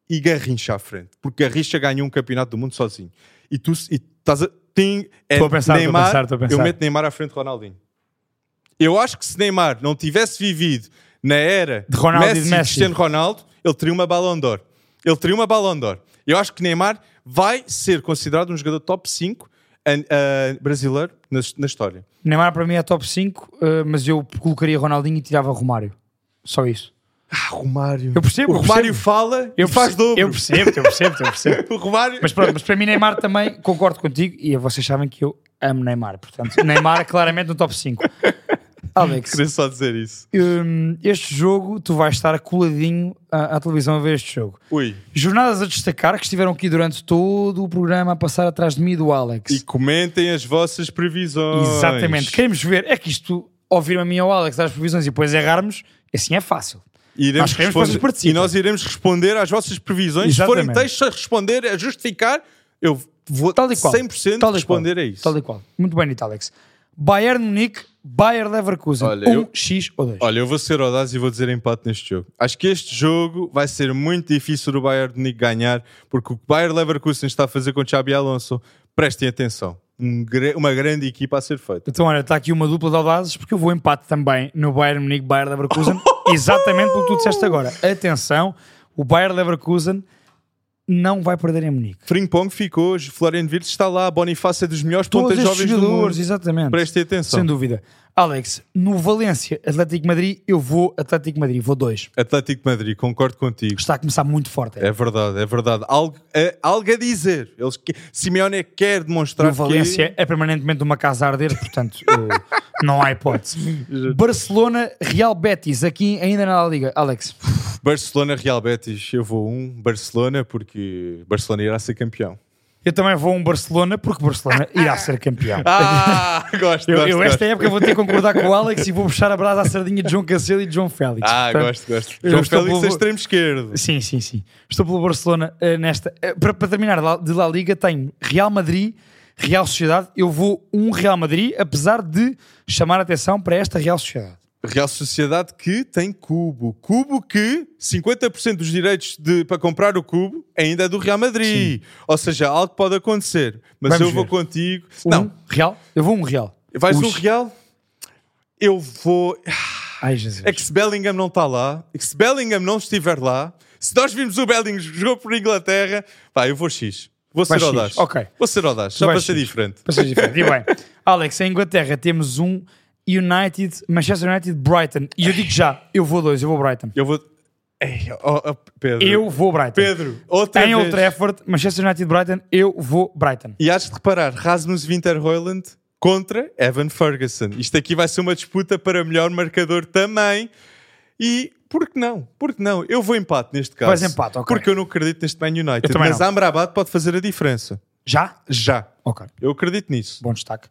Speaker 1: e Garrincha à frente. Porque Garrincha ganhou um campeonato do mundo sozinho. E tu e estás a. Tem, é
Speaker 2: Estou a pensar,
Speaker 1: Neymar,
Speaker 2: pensar, estou a pensar.
Speaker 1: Eu meto Neymar à frente de Ronaldinho. Eu acho que se Neymar não tivesse vivido na era
Speaker 2: De Ronaldo e de
Speaker 1: Messi,
Speaker 2: Messi.
Speaker 1: Cristiano Ronaldo, ele teria uma Ballon d'Or. Ele teria uma Ballon d'Or. Eu acho que Neymar vai ser considerado um jogador top 5 a- a- brasileiro na, na história.
Speaker 2: Neymar para mim é top 5, eh, mas eu colocaria Ronaldinho e tirava Romário. Só isso.
Speaker 1: Ah, Romário.
Speaker 2: Eu percebo,
Speaker 1: O
Speaker 2: eu
Speaker 1: Romário
Speaker 2: percebo.
Speaker 1: fala
Speaker 2: Eu
Speaker 1: e faz dobro.
Speaker 2: Eu percebo, eu percebo, eu percebo.
Speaker 1: O Romário.
Speaker 2: Mas pronto, mas para mim Neymar também concordo contigo e vocês sabem que eu amo Neymar. Portanto, Neymar é claramente no top 5. Alex,
Speaker 1: Queria só dizer isso.
Speaker 2: hum, este jogo tu vais estar coladinho à, à televisão a ver este jogo.
Speaker 1: Ui.
Speaker 2: Jornadas a destacar que estiveram aqui durante todo o programa a passar atrás de mim e do Alex.
Speaker 1: E comentem as vossas previsões.
Speaker 2: Exatamente. Queremos ver. É que isto, ouvir-me a mim ou ao Alex as previsões e depois errarmos, Assim é fácil.
Speaker 1: E iremos
Speaker 2: Nós que
Speaker 1: responder,
Speaker 2: participem.
Speaker 1: e nós iremos responder às vossas previsões. Se forem
Speaker 2: Exatamente.
Speaker 1: textos a responder, a justificar, eu vou
Speaker 2: Tal e qual.
Speaker 1: 100%
Speaker 2: Tal e
Speaker 1: responder
Speaker 2: qual.
Speaker 1: a isso.
Speaker 2: Tal e qual. Muito bem, Alex. Bayern Munique, Bayer Leverkusen.
Speaker 1: Olha,
Speaker 2: um
Speaker 1: eu-
Speaker 2: X ou 2.
Speaker 1: Olha, eu vou ser audaz e vou dizer empate neste jogo. Acho que este jogo vai ser muito difícil do Bayern de Munique ganhar, porque o que o Bayern Leverkusen está a fazer com o Xabi Alonso, prestem atenção. Um uma grande equipa a ser feita.
Speaker 2: Então, olha, está aqui uma dupla de audazes, porque eu vou empate também no Bayern Munique, Bayer Leverkusen, exatamente pelo que tu disseste agora. Atenção, o Bayer Leverkusen não vai perder em Munique.
Speaker 1: Frimpong ficou, Florian Wirtz está lá, Bonifácio é dos melhores
Speaker 2: Todos
Speaker 1: pontas jovens do
Speaker 2: jogadores,
Speaker 1: mundo.
Speaker 2: exatamente.
Speaker 1: Prestem atenção.
Speaker 2: Sem dúvida. Alex, no Valência, Atlético Madrid, eu vou Atlético Madrid, vou 2.
Speaker 1: Atlético Madrid, concordo contigo.
Speaker 2: Está a começar muito forte.
Speaker 1: É verdade, é verdade. Algo, é, algo a dizer. Eles, que, Simeone quer demonstrar
Speaker 2: o Valência é permanentemente uma casa a arder, portanto, eh, não há hipótese. Barcelona, Real Betis, aqui ainda na Liga. Alex,
Speaker 1: que Barcelona, Real Betis, eu vou um Barcelona porque Barcelona irá ser campeão.
Speaker 2: eu também vou um Barcelona, porque Barcelona irá ser campeão.
Speaker 1: Ah, gosto,
Speaker 2: Eu,
Speaker 1: gosto,
Speaker 2: eu esta
Speaker 1: gosto.
Speaker 2: época vou ter que concordar com o Alex e vou puxar a brasa à sardinha de João Cancelo e de João Félix.
Speaker 1: Ah,
Speaker 2: Portanto,
Speaker 1: gosto, gosto. João Félix é
Speaker 2: pelo-
Speaker 1: extremo esquerdo.
Speaker 2: Sim, sim, sim. Estou pelo Barcelona eh, nesta. eh, para, para terminar de La- de La Liga, tenho Real Madrid, Real Sociedade. Eu vou um Real Madrid, apesar de chamar a atenção para esta Real Sociedade.
Speaker 1: Real Sociedade que tem cubo. Cubo que 50% dos direitos de, para comprar o cubo ainda é do Real Madrid. Ou seja, algo pode acontecer. Mas
Speaker 2: Vamos
Speaker 1: eu vou
Speaker 2: ver.
Speaker 1: contigo.
Speaker 2: Um
Speaker 1: Não,
Speaker 2: Real? Eu vou um Real.
Speaker 1: vais
Speaker 2: Ux.
Speaker 1: no Real? Eu vou.
Speaker 2: Ai, Jesus.
Speaker 1: É que se Bellingham não está lá, e que se Bellingham não estiver lá, se nós vimos o Bellingham jogou por Inglaterra, pá, eu vou X. Vou ser
Speaker 2: X,
Speaker 1: audaz.
Speaker 2: ok.
Speaker 1: Vou ser audaz, só para ser diferente.
Speaker 2: Para ser diferente. E bem, Alex, em Inglaterra temos um United, Manchester United, Brighton. E eu digo já, eu vou dois, eu vou Brighton.
Speaker 1: Eu vou. Ei, oh, oh, Pedro.
Speaker 2: Eu vou Brighton.
Speaker 1: Pedro, outra
Speaker 2: Em
Speaker 1: vez.
Speaker 2: Old Trafford, Manchester United, Brighton, eu vou Brighton.
Speaker 1: E has de reparar, Rasmus Winterhoyland contra Evan Ferguson. Isto aqui vai ser uma disputa para melhor marcador também. E por que não? Por que não? Eu vou empate neste caso.
Speaker 2: Vais empate, ok.
Speaker 1: Porque eu não acredito neste Man United. Mas
Speaker 2: não.
Speaker 1: Amrabat pode fazer a diferença.
Speaker 2: Já?
Speaker 1: Já.
Speaker 2: Ok.
Speaker 1: Eu acredito nisso.
Speaker 2: Bom destaque.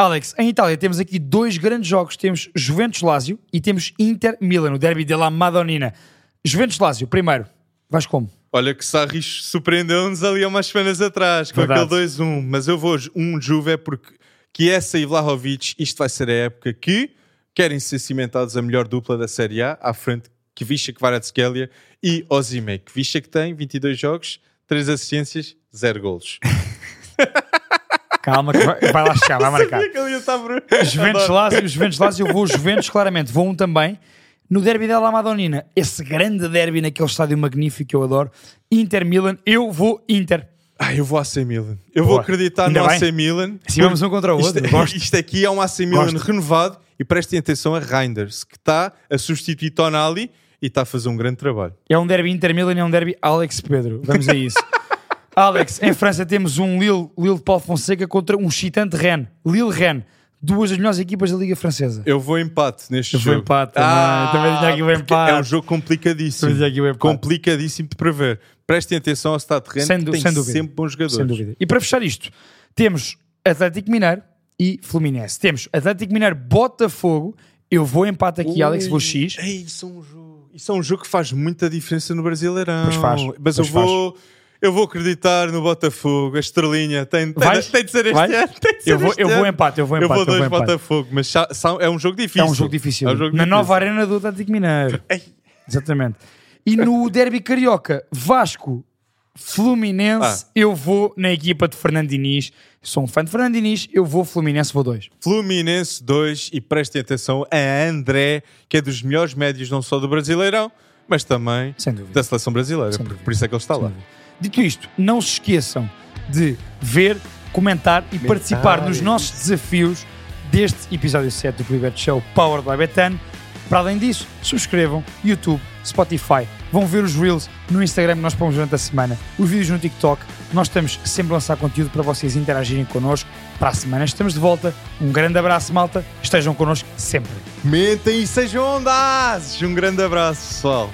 Speaker 2: Alex, em Itália temos aqui dois grandes jogos. Temos Juventus-Lazio e temos Inter-Milan, o derby della Madonnina. Juventus-Lazio, primeiro. Vais como?
Speaker 1: Olha que Sarri surpreendeu-nos ali há umas semanas atrás com
Speaker 2: Verdade.
Speaker 1: aquele 2-1. Mas eu vou um Juve porque Chiesa e Vlahovic, isto vai ser a época que querem ser cimentados a melhor dupla da Série A, à frente que Visha Kvaratskhelia e Ozime. Que Visha que tem 22 jogos, 3 assistências, 0 golos.
Speaker 2: Calma, que vai, vai lá chegar, vai marcar.
Speaker 1: Sabia que ele ia estar por-
Speaker 2: Juventus-Lazio, Juventus-Lazio, eu vou Juventus, claramente. Vou um também. No derby della Madonnina, esse grande derby naquele estádio magnífico que eu adoro. Inter-Milan, eu vou Inter.
Speaker 1: Ah, eu vou AC Milan. Eu
Speaker 2: Boa.
Speaker 1: vou acreditar
Speaker 2: Ainda
Speaker 1: no
Speaker 2: bem.
Speaker 1: AC Milan.
Speaker 2: Assim vamos um contra o
Speaker 1: Isto,
Speaker 2: outro. Gosto.
Speaker 1: isto aqui é um AC Milan
Speaker 2: Gosto.
Speaker 1: renovado e prestem atenção a Reinders, que está a substituir Tonali e está a fazer um grande trabalho.
Speaker 2: É um derby Inter-Milan e é um derby Alex Pedro. Vamos a isso. Alex, em França temos um Lille, Lille de Paulo Fonseca contra um chitante Rennes. Lille-Rennes. Duas das melhores equipas da Liga Francesa.
Speaker 1: Eu vou empate neste
Speaker 2: Eu vou
Speaker 1: jogo.
Speaker 2: empate também. Também tinha aqui o empate.
Speaker 1: É um jogo complicadíssimo. Complicadíssimo de prever. Prestem atenção ao Stade Rennes,
Speaker 2: Sem
Speaker 1: que tem
Speaker 2: sem dúvida.
Speaker 1: sempre bons jogadores.
Speaker 2: Sem dúvida. E para fechar isto, temos Atlético Mineiro e Fluminense. Temos Atlético Mineiro Botafogo. Eu vou empate aqui, Alex, vou X.
Speaker 1: Ei, isso é um jogo. Isso é um jogo que faz muita diferença no Brasileirão.
Speaker 2: Pois faz,
Speaker 1: Mas
Speaker 2: pois
Speaker 1: eu vou. Eu vou acreditar no Botafogo, a estrelinha. Tem, tem, tem de ser este
Speaker 2: Vais?
Speaker 1: ano. Tem de ser
Speaker 2: Eu vou, eu vou empate, eu vou
Speaker 1: Eu
Speaker 2: empate.
Speaker 1: vou dois
Speaker 2: empate.
Speaker 1: Botafogo, mas sa- é um jogo difícil.
Speaker 2: É um jogo difícil.
Speaker 1: É um jogo
Speaker 2: Na
Speaker 1: difícil.
Speaker 2: nova arena do Atlético Mineiro.
Speaker 1: Ei.
Speaker 2: Exatamente. E no derby carioca, Vasco, Fluminense,
Speaker 1: Ah.
Speaker 2: eu vou na equipa de Fernando Diniz. Sou um fã de Fernando Diniz, eu vou Fluminense, vou dois.
Speaker 1: Fluminense 2 e prestem atenção a André, que é dos melhores médios não só do Brasileirão, mas também
Speaker 2: Sem dúvida.
Speaker 1: da seleção brasileira.
Speaker 2: Sem
Speaker 1: por,
Speaker 2: dúvida.
Speaker 1: por isso é que ele está lá.
Speaker 2: Dito isto, não se esqueçam de ver, comentar e participar nos nossos desafios deste episódio 7 do Clibet Show Powered by Betan. Para além disso, subscrevam YouTube, Spotify, vão ver os Reels no Instagram que nós pomos durante a semana, os vídeos no TikTok. Nós estamos sempre a lançar conteúdo para vocês interagirem connosco. Para a semana estamos de volta. Um grande abraço, malta. Estejam connosco sempre.
Speaker 1: Mentem e sejam ondazes! Um grande abraço, pessoal.